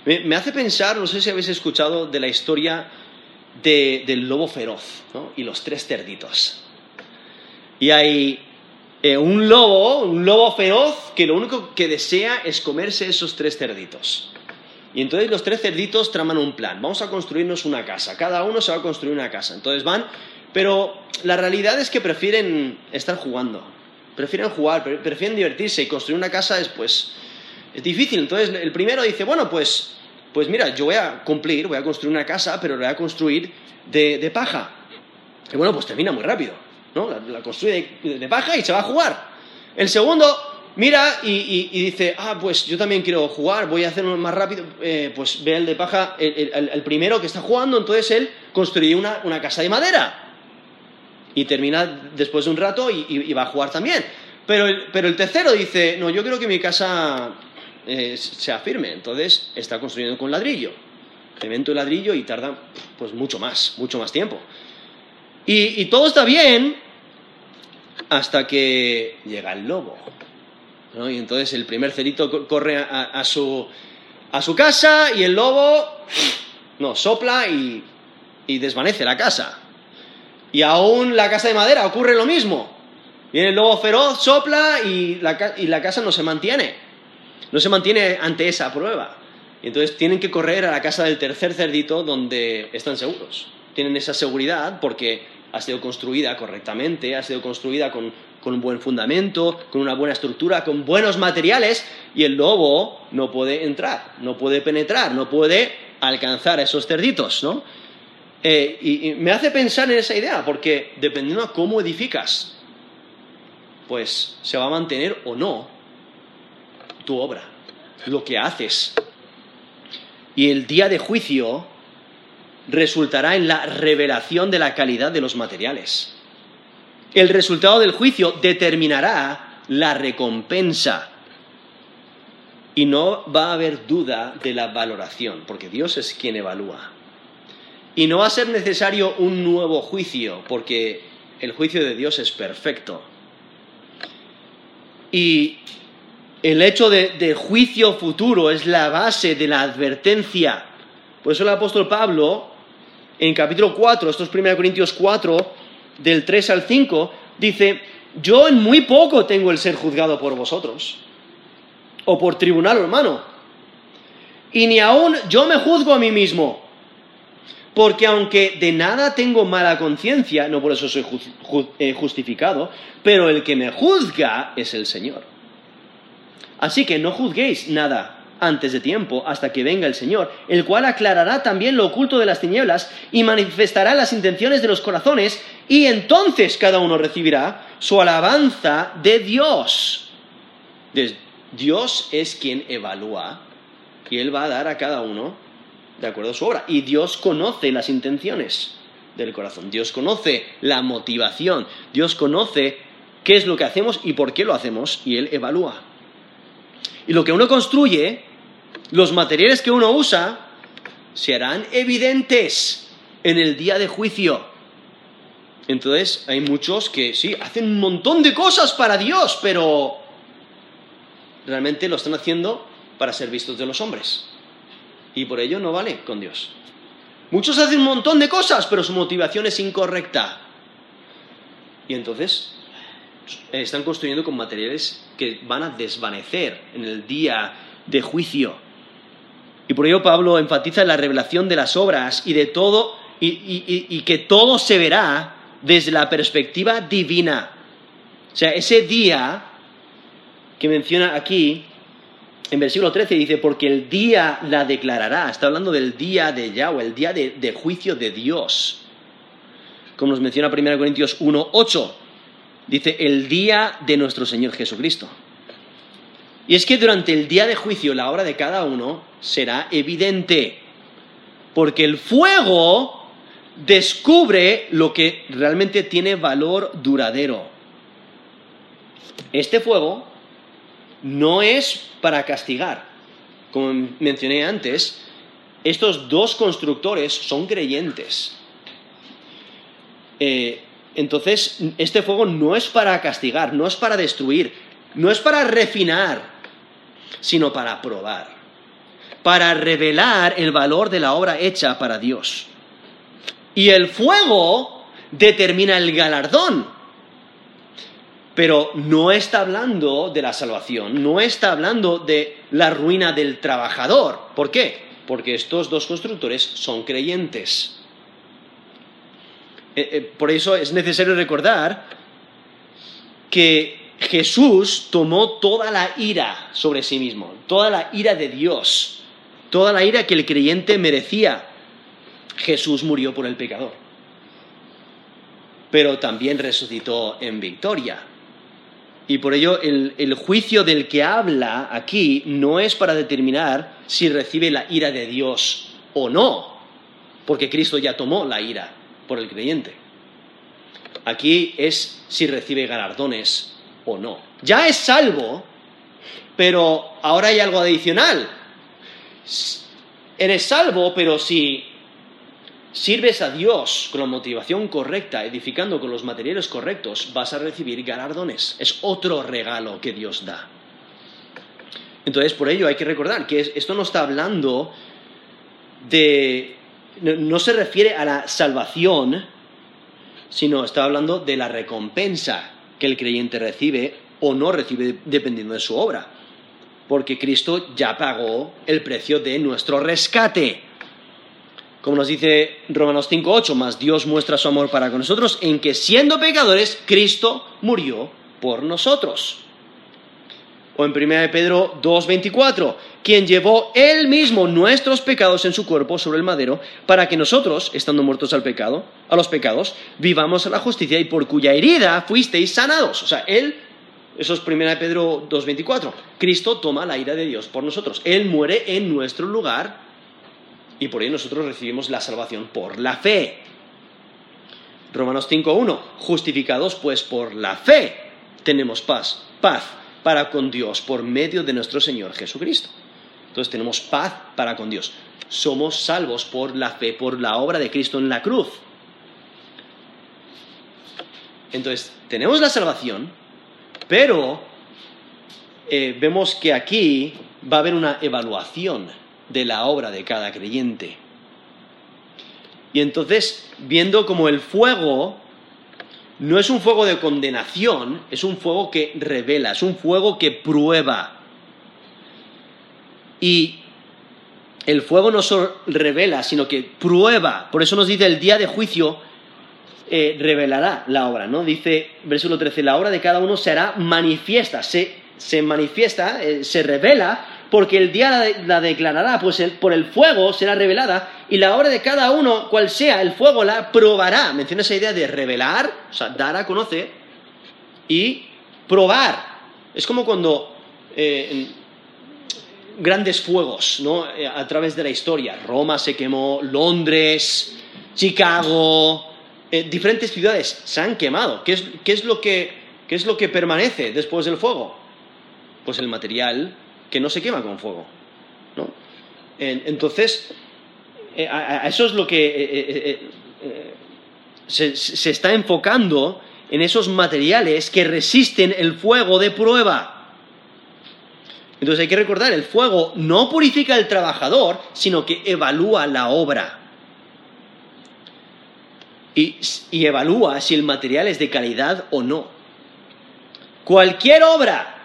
Me, hace pensar, no sé si habéis escuchado de la historia del lobo feroz y los tres cerditos. Y hay eh, un lobo, un lobo feroz, que lo único que desea es comerse esos tres cerditos. Y entonces los tres cerditos traman un plan. Vamos a construirnos una casa. Cada uno se va a construir una casa. Entonces van, pero la realidad es que prefieren estar jugando. Prefieren jugar, prefieren divertirse y construir una casa es pues es difícil. Entonces el primero dice, bueno, pues pues mira, yo voy a cumplir, voy a construir una casa, pero la voy a construir de paja. Y bueno, pues termina muy rápido. La, construye de, paja y se va a jugar. El segundo mira y, dice, ah, pues yo también quiero jugar, voy a hacerlo más rápido. Eh, pues ve el de paja, el, primero que está jugando, entonces él construye una, casa de madera. Y termina después de un rato y, va a jugar también. Pero el, tercero dice, no, yo quiero que mi casa eh, sea firme. Entonces está construyendo con ladrillo. Cemento y ladrillo y tarda pues mucho más, mucho más tiempo. Y, todo está bien hasta que llega el lobo. Y entonces el primer cerito corre a, su, casa y el lobo no, sopla y, desvanece la casa. Y aún la casa de madera ocurre lo mismo. Viene el lobo feroz, sopla y la, casa no se mantiene. No se mantiene ante esa prueba. Y entonces tienen que correr a la casa del tercer cerdito donde están seguros. Tienen esa seguridad porque ha sido construida correctamente, ha sido construida con, un buen fundamento, con una buena estructura, con buenos materiales, y el lobo no puede entrar, no puede penetrar, no puede alcanzar a esos cerditos, ¿no? Eh, y, me hace pensar en esa idea, porque dependiendo de cómo edificas, pues se va a mantener o no tu obra, lo que haces. Y el día de juicio resultará en la revelación de la calidad de los materiales. El resultado del juicio determinará la recompensa. Y no va a haber duda de la valoración, porque Dios es quien evalúa. Y no va a ser necesario un nuevo juicio, porque el juicio de Dios es perfecto. Y el hecho de, juicio futuro es la base de la advertencia. Por eso el apóstol Pablo en capítulo 4, estos 1 Corintios 4, del 3 al 5, dice, yo en muy poco tengo el ser juzgado por vosotros, o por tribunal hermano, y ni aún yo me juzgo a mí mismo, porque aunque de nada tengo mala conciencia, no por eso soy eh, justificado, pero el que me juzga es el Señor. Así que no juzguéis nada antes de tiempo, hasta que venga el Señor, el cual aclarará también lo oculto de las tinieblas y manifestará las intenciones de los corazones, y entonces cada uno recibirá su alabanza de Dios. Dios es quien evalúa y Él va a dar a cada uno de acuerdo a su obra. Y Dios conoce las intenciones del corazón, Dios conoce la motivación, Dios conoce qué es lo que hacemos y por qué lo hacemos, y Él evalúa. Y lo que uno construye los materiales que uno usa serán evidentes en el día de juicio. Entonces hay muchos que sí, hacen un montón de cosas para Dios, pero realmente lo están haciendo para ser vistos de los hombres. Y por ello no vale con Dios. Muchos hacen un montón de cosas, pero su motivación es incorrecta. Y entonces están construyendo con materiales que van a desvanecer en el día de juicio. Y por ello Pablo enfatiza la revelación de las obras y de todo, y, que todo se verá desde la perspectiva divina. O sea, ese día que menciona aquí, en versículo 13 dice, porque el día la declarará. Está hablando del día de Yahweh, el día de, juicio de Dios. Como nos menciona 1 Corintios 1, 8. Dice, el día de nuestro Señor Jesucristo. Y es que durante el día de juicio la obra de cada uno será evidente, porque el fuego descubre lo que realmente tiene valor duradero. Este fuego no es para castigar. Como mencioné antes, estos dos constructores son creyentes. Eh, entonces, este fuego no es para castigar, no es para destruir, no es para refinar, sino para probar, para revelar el valor de la obra hecha para Dios. Y el fuego determina el galardón. Pero no está hablando de la salvación, no está hablando de la ruina del trabajador. ¿Por qué? Porque estos dos constructores son creyentes. Eh, eh, por eso es necesario recordar que Jesús tomó toda la ira sobre sí mismo, toda la ira de Dios, toda la ira que el creyente merecía. Jesús murió por el pecador, pero también resucitó en victoria. Y por ello el, el, juicio del que habla aquí no es para determinar si recibe la ira de Dios o no, porque Cristo ya tomó la ira por el creyente. Aquí es si recibe galardones o no. Ya es salvo, pero ahora hay algo adicional. Eres salvo, pero si sirves a Dios con la motivación correcta, edificando con los materiales correctos, vas a recibir galardones. Es otro regalo que Dios da. Entonces, por ello hay que recordar que esto no está hablando de... no se refiere a la salvación, sino está hablando de la recompensa que el creyente recibe o no recibe dependiendo de su obra. Porque Cristo ya pagó el precio de nuestro rescate. Como nos dice Romanos 5.8, más Dios muestra su amor para con nosotros en que siendo pecadores, Cristo murió por nosotros. O en 1 Pedro 2.24, quien llevó él mismo nuestros pecados en su cuerpo sobre el madero, para que nosotros, estando muertos al pecado, a los pecados, vivamos a la justicia y por cuya herida fuisteis sanados. O sea, él, eso es 1 Pedro 2.24, Cristo toma la ira de Dios por nosotros. Él muere en nuestro lugar y por ello nosotros recibimos la salvación por la fe. Romanos 5.1, justificados pues por la fe, tenemos paz, paz para con Dios por medio de nuestro Señor Jesucristo. Entonces tenemos paz para con Dios. Somos salvos por la fe, por la obra de Cristo en la cruz. Entonces, tenemos la salvación, pero eh, vemos que aquí va a haber una evaluación de la obra de cada creyente. Y entonces, viendo como el fuego no es un fuego de condenación, es un fuego que revela, es un fuego que prueba. Y el fuego no solo revela, sino que prueba. Por eso nos dice el día de juicio eh, revelará la obra, ¿no? Dice, versículo 13, la obra de cada uno se hará manifiesta, se, manifiesta, eh, se revela porque el día la, declarará, pues por el fuego será revelada, y la obra de cada uno, cual sea el fuego, la probará. Menciona esa idea de revelar, o sea, dar a conocer, y probar. Es como cuando eh, grandes fuegos, ¿no? Eh, a través de la historia. Roma se quemó, Londres, Chicago, eh, diferentes ciudades se han quemado. ¿Qué es, lo que, ¿Qué es lo que permanece después del fuego? Pues el material que no se quema con fuego. ¿no? Entonces, eh, a eso es lo que eh, eh, se, está enfocando en esos materiales que resisten el fuego de prueba. Entonces hay que recordar, el fuego no purifica al trabajador, sino que evalúa la obra. y, y evalúa si el material es de calidad o no. Cualquier obra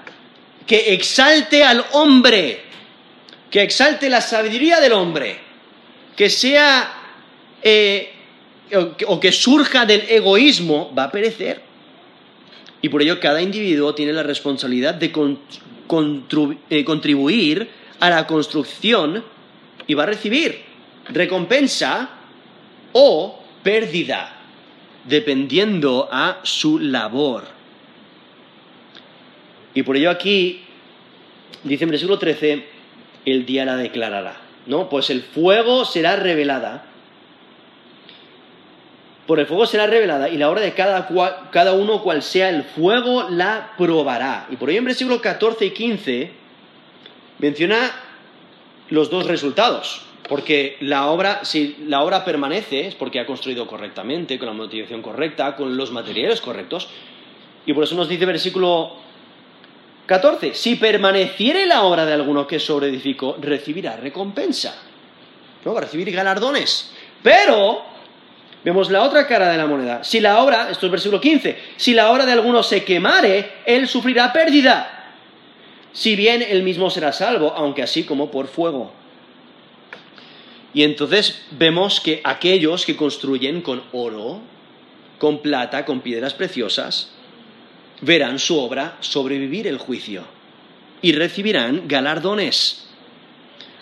que exalte al hombre, que exalte la sabiduría del hombre, que sea eh, o que surja del egoísmo, va a perecer. Y por ello cada individuo tiene la responsabilidad de eh, contribuir a la construcción y va a recibir recompensa o pérdida, dependiendo a su labor. Y por ello aquí, dice en versículo 13, el día la declarará. ¿No? Pues el fuego será revelada. Por el fuego será revelada y la hora de cada, cada uno cual sea el fuego la probará. Y por ello en versículo 14 y 15 menciona los dos resultados. Porque la obra, si la obra permanece, es porque ha construido correctamente, con la motivación correcta, con los materiales correctos. Y por eso nos dice versículo 14. Si permaneciere la obra de alguno que sobreedificó, recibirá recompensa. ¿No? Recibir galardones. Pero, vemos la otra cara de la moneda. Si la obra, esto es versículo 15, si la obra de alguno se quemare, él sufrirá pérdida. Si bien él mismo será salvo, aunque así como por fuego. Y entonces vemos que aquellos que construyen con oro, con plata, con piedras preciosas, verán su obra sobrevivir el juicio y recibirán galardones.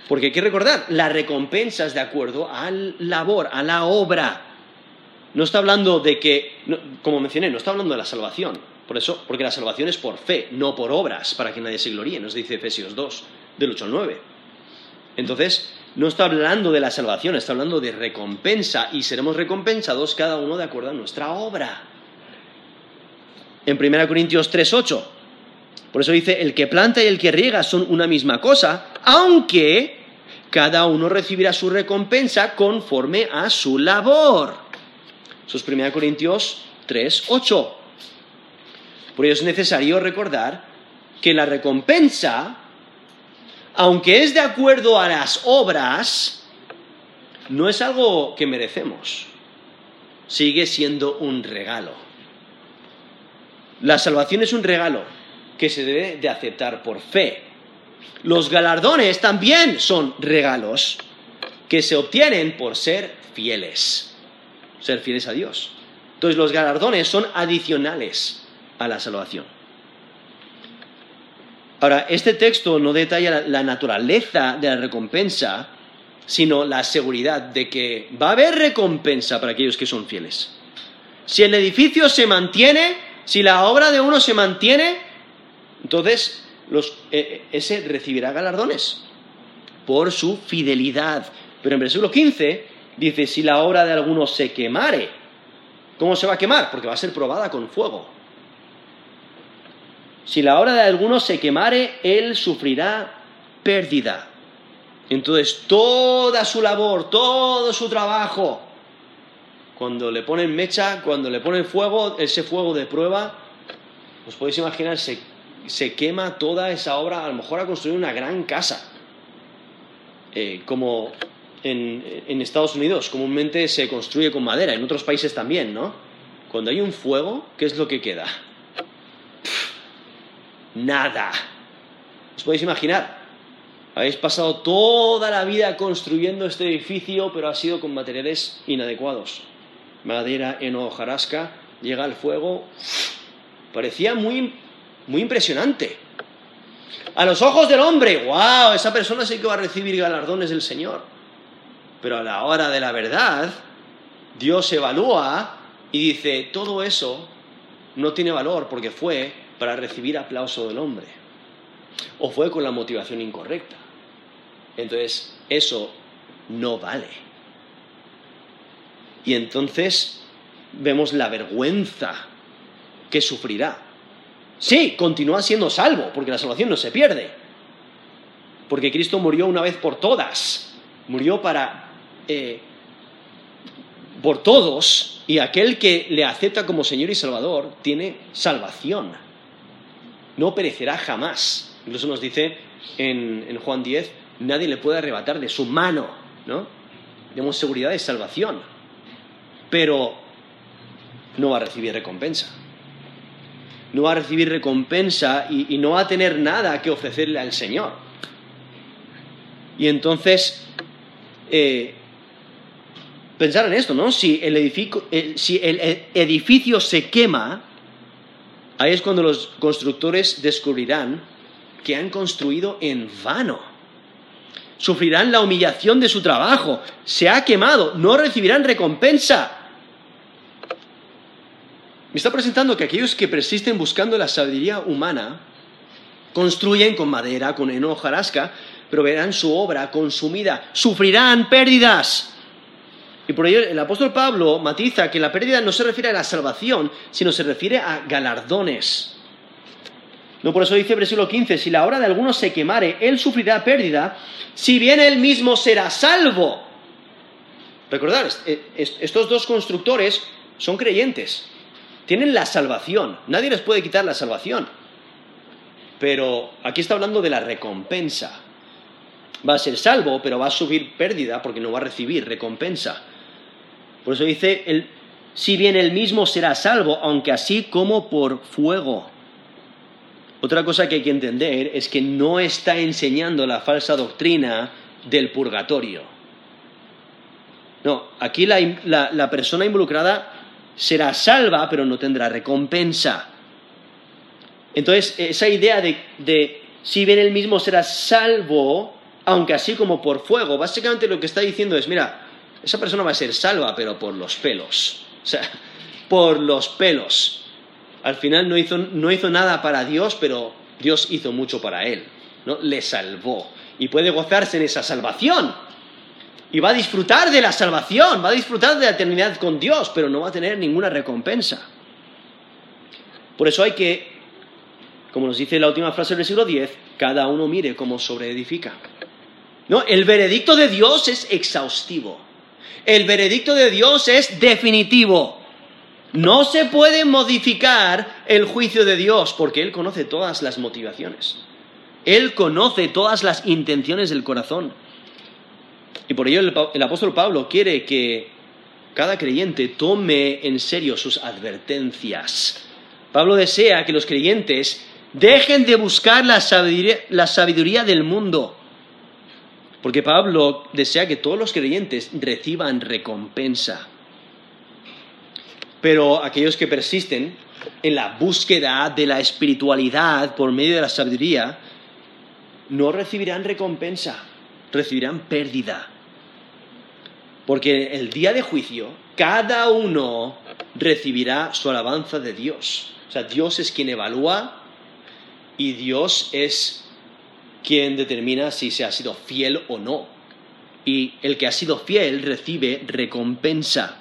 Porque hay que recordar, la recompensa es de acuerdo al labor, a la obra. No está hablando de que, como mencioné, no está hablando de la salvación. Por eso, porque la salvación es por fe, no por obras, para que nadie se gloríe, nos dice Efesios 2, del 8 al 9. Entonces, no está hablando de la salvación, está hablando de recompensa y seremos recompensados cada uno de acuerdo a nuestra obra en 1 Corintios 3.8. Por eso dice, el que planta y el que riega son una misma cosa, aunque cada uno recibirá su recompensa conforme a su labor. Eso es 1 Corintios 3.8. Por ello es necesario recordar que la recompensa, aunque es de acuerdo a las obras, no es algo que merecemos. Sigue siendo un regalo. La salvación es un regalo que se debe de aceptar por fe. Los galardones también son regalos que se obtienen por ser fieles, ser fieles a Dios. Entonces los galardones son adicionales a la salvación. Ahora, este texto no detalla la naturaleza de la recompensa, sino la seguridad de que va a haber recompensa para aquellos que son fieles. Si el edificio se mantiene, si la obra de uno se mantiene, entonces eh, eh, ese recibirá galardones por su fidelidad. Pero en versículo 15 dice, si la obra de alguno se quemare, ¿cómo se va a quemar? Porque va a ser probada con fuego. Si la obra de alguno se quemare, él sufrirá pérdida. Entonces toda su labor, todo su trabajo, cuando le ponen mecha, cuando le ponen fuego, ese fuego de prueba, os podéis imaginar, se, quema toda esa obra, a lo mejor a construir una gran casa. Eh, como en, Estados Unidos comúnmente se construye con madera, en otros países también, ¿no? Cuando hay un fuego, ¿qué es lo que queda? nada. ¿Os podéis imaginar? Habéis pasado toda la vida construyendo este edificio, pero ha sido con materiales inadecuados madera en hojarasca, llega el fuego. Parecía muy, muy impresionante. A los ojos del hombre, wow, esa persona sí que va a recibir galardones del Señor. Pero a la hora de la verdad, Dios evalúa y dice, todo eso no tiene valor porque fue para recibir aplauso del hombre. O fue con la motivación incorrecta. Entonces, eso no vale. Y entonces vemos la vergüenza que sufrirá. Sí, continúa siendo salvo, porque la salvación no se pierde. Porque Cristo murió una vez por todas. Murió para... Eh, por todos, y aquel que le acepta como Señor y Salvador tiene salvación. No perecerá jamás. Incluso nos dice en, en Juan 10, nadie le puede arrebatar de su mano, ¿no? Tenemos seguridad de salvación. Pero no va a recibir recompensa. No va a recibir recompensa y, no va a tener nada que ofrecerle al Señor. Y entonces, eh, pensar en esto, ¿no? Si eh, si el edificio se quema, ahí es cuando los constructores descubrirán que han construido en vano. Sufrirán la humillación de su trabajo. Se ha quemado. No recibirán recompensa. Me está presentando que aquellos que persisten buscando la sabiduría humana construyen con madera, con heno, jarasca, pero verán su obra consumida, sufrirán pérdidas. Y por ello el apóstol Pablo matiza que la pérdida no se refiere a la salvación, sino se refiere a galardones. No por eso dice versículo 15, si la obra de alguno se quemare, él sufrirá pérdida, si bien él mismo será salvo. Recordad, estos dos constructores son creyentes, tienen la salvación, nadie les puede quitar la salvación. Pero aquí está hablando de la recompensa. Va a ser salvo, pero va a sufrir pérdida porque no va a recibir recompensa. Por eso dice, si bien él mismo será salvo, aunque así como por fuego. Otra cosa que hay que entender es que no está enseñando la falsa doctrina del purgatorio. No, aquí la, persona involucrada será salva, pero no tendrá recompensa. Entonces, esa idea de, si bien él mismo será salvo, aunque así como por fuego, básicamente lo que está diciendo es, mira, esa persona va a ser salva, pero por los pelos. O sea, por los pelos al final no hizo, nada para Dios, pero Dios hizo mucho para él. ¿no? Le salvó. Y puede gozarse en esa salvación. Y va a disfrutar de la salvación, va a disfrutar de la eternidad con Dios, pero no va a tener ninguna recompensa. Por eso hay que, como nos dice la última frase del siglo X, cada uno mire cómo sobreedifica. ¿No? El veredicto de Dios es exhaustivo. El veredicto de Dios es definitivo. No se puede modificar el juicio de Dios porque Él conoce todas las motivaciones. Él conoce todas las intenciones del corazón. Y por ello el, apóstol Pablo quiere que cada creyente tome en serio sus advertencias. Pablo desea que los creyentes dejen de buscar la sabiduría del mundo. Porque Pablo desea que todos los creyentes reciban recompensa. Pero aquellos que persisten en la búsqueda de la espiritualidad por medio de la sabiduría, no recibirán recompensa, recibirán pérdida. Porque el día de juicio, cada uno recibirá su alabanza de Dios. O sea, Dios es quien evalúa y Dios es quien determina si se ha sido fiel o no. Y el que ha sido fiel recibe recompensa.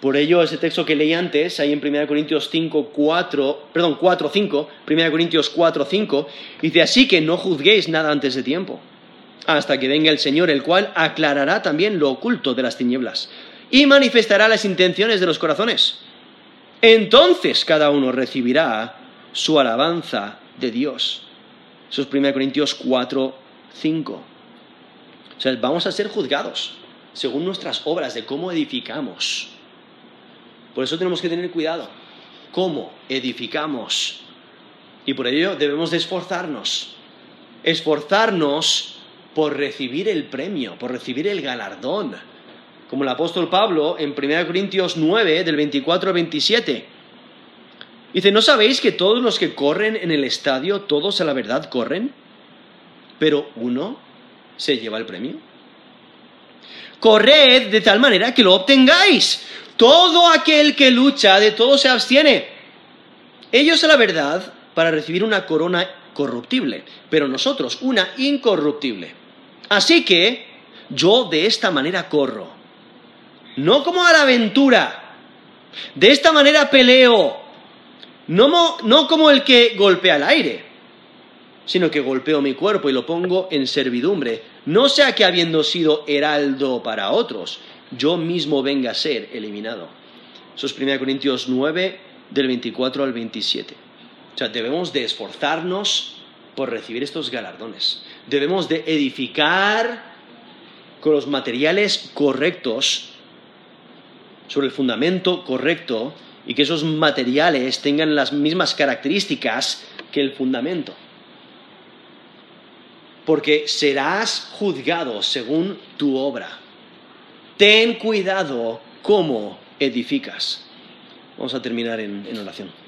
Por ello, ese texto que leí antes, ahí en 1 Corintios 5, 4, perdón, 4, 5, 1 Corintios 4, 5, dice así que no juzguéis nada antes de tiempo, hasta que venga el Señor, el cual aclarará también lo oculto de las tinieblas y manifestará las intenciones de los corazones. Entonces cada uno recibirá su alabanza de Dios. Eso es 1 Corintios 4, 5. O sea, vamos a ser juzgados según nuestras obras de cómo edificamos por eso tenemos que tener cuidado. ¿Cómo edificamos? Y por ello debemos de esforzarnos. Esforzarnos por recibir el premio, por recibir el galardón. Como el apóstol Pablo en 1 Corintios 9, del 24 al 27. Dice, ¿no sabéis que todos los que corren en el estadio, todos a la verdad corren? Pero uno se lleva el premio. Corred de tal manera que lo obtengáis. Todo aquel que lucha, de todo se abstiene. Ellos a la verdad para recibir una corona corruptible, pero nosotros una incorruptible. Así que yo de esta manera corro, no como a la aventura, de esta manera peleo, no, no como el que golpea el aire, sino que golpeo mi cuerpo y lo pongo en servidumbre, no sea que habiendo sido heraldo para otros, yo mismo venga a ser eliminado. Eso es 1 Corintios 9, del 24 al 27. O sea, debemos de esforzarnos por recibir estos galardones. Debemos de edificar con los materiales correctos sobre el fundamento correcto y que esos materiales tengan las mismas características que el fundamento. Porque serás juzgado según tu obra. Ten cuidado cómo edificas. Vamos a terminar en, en oración.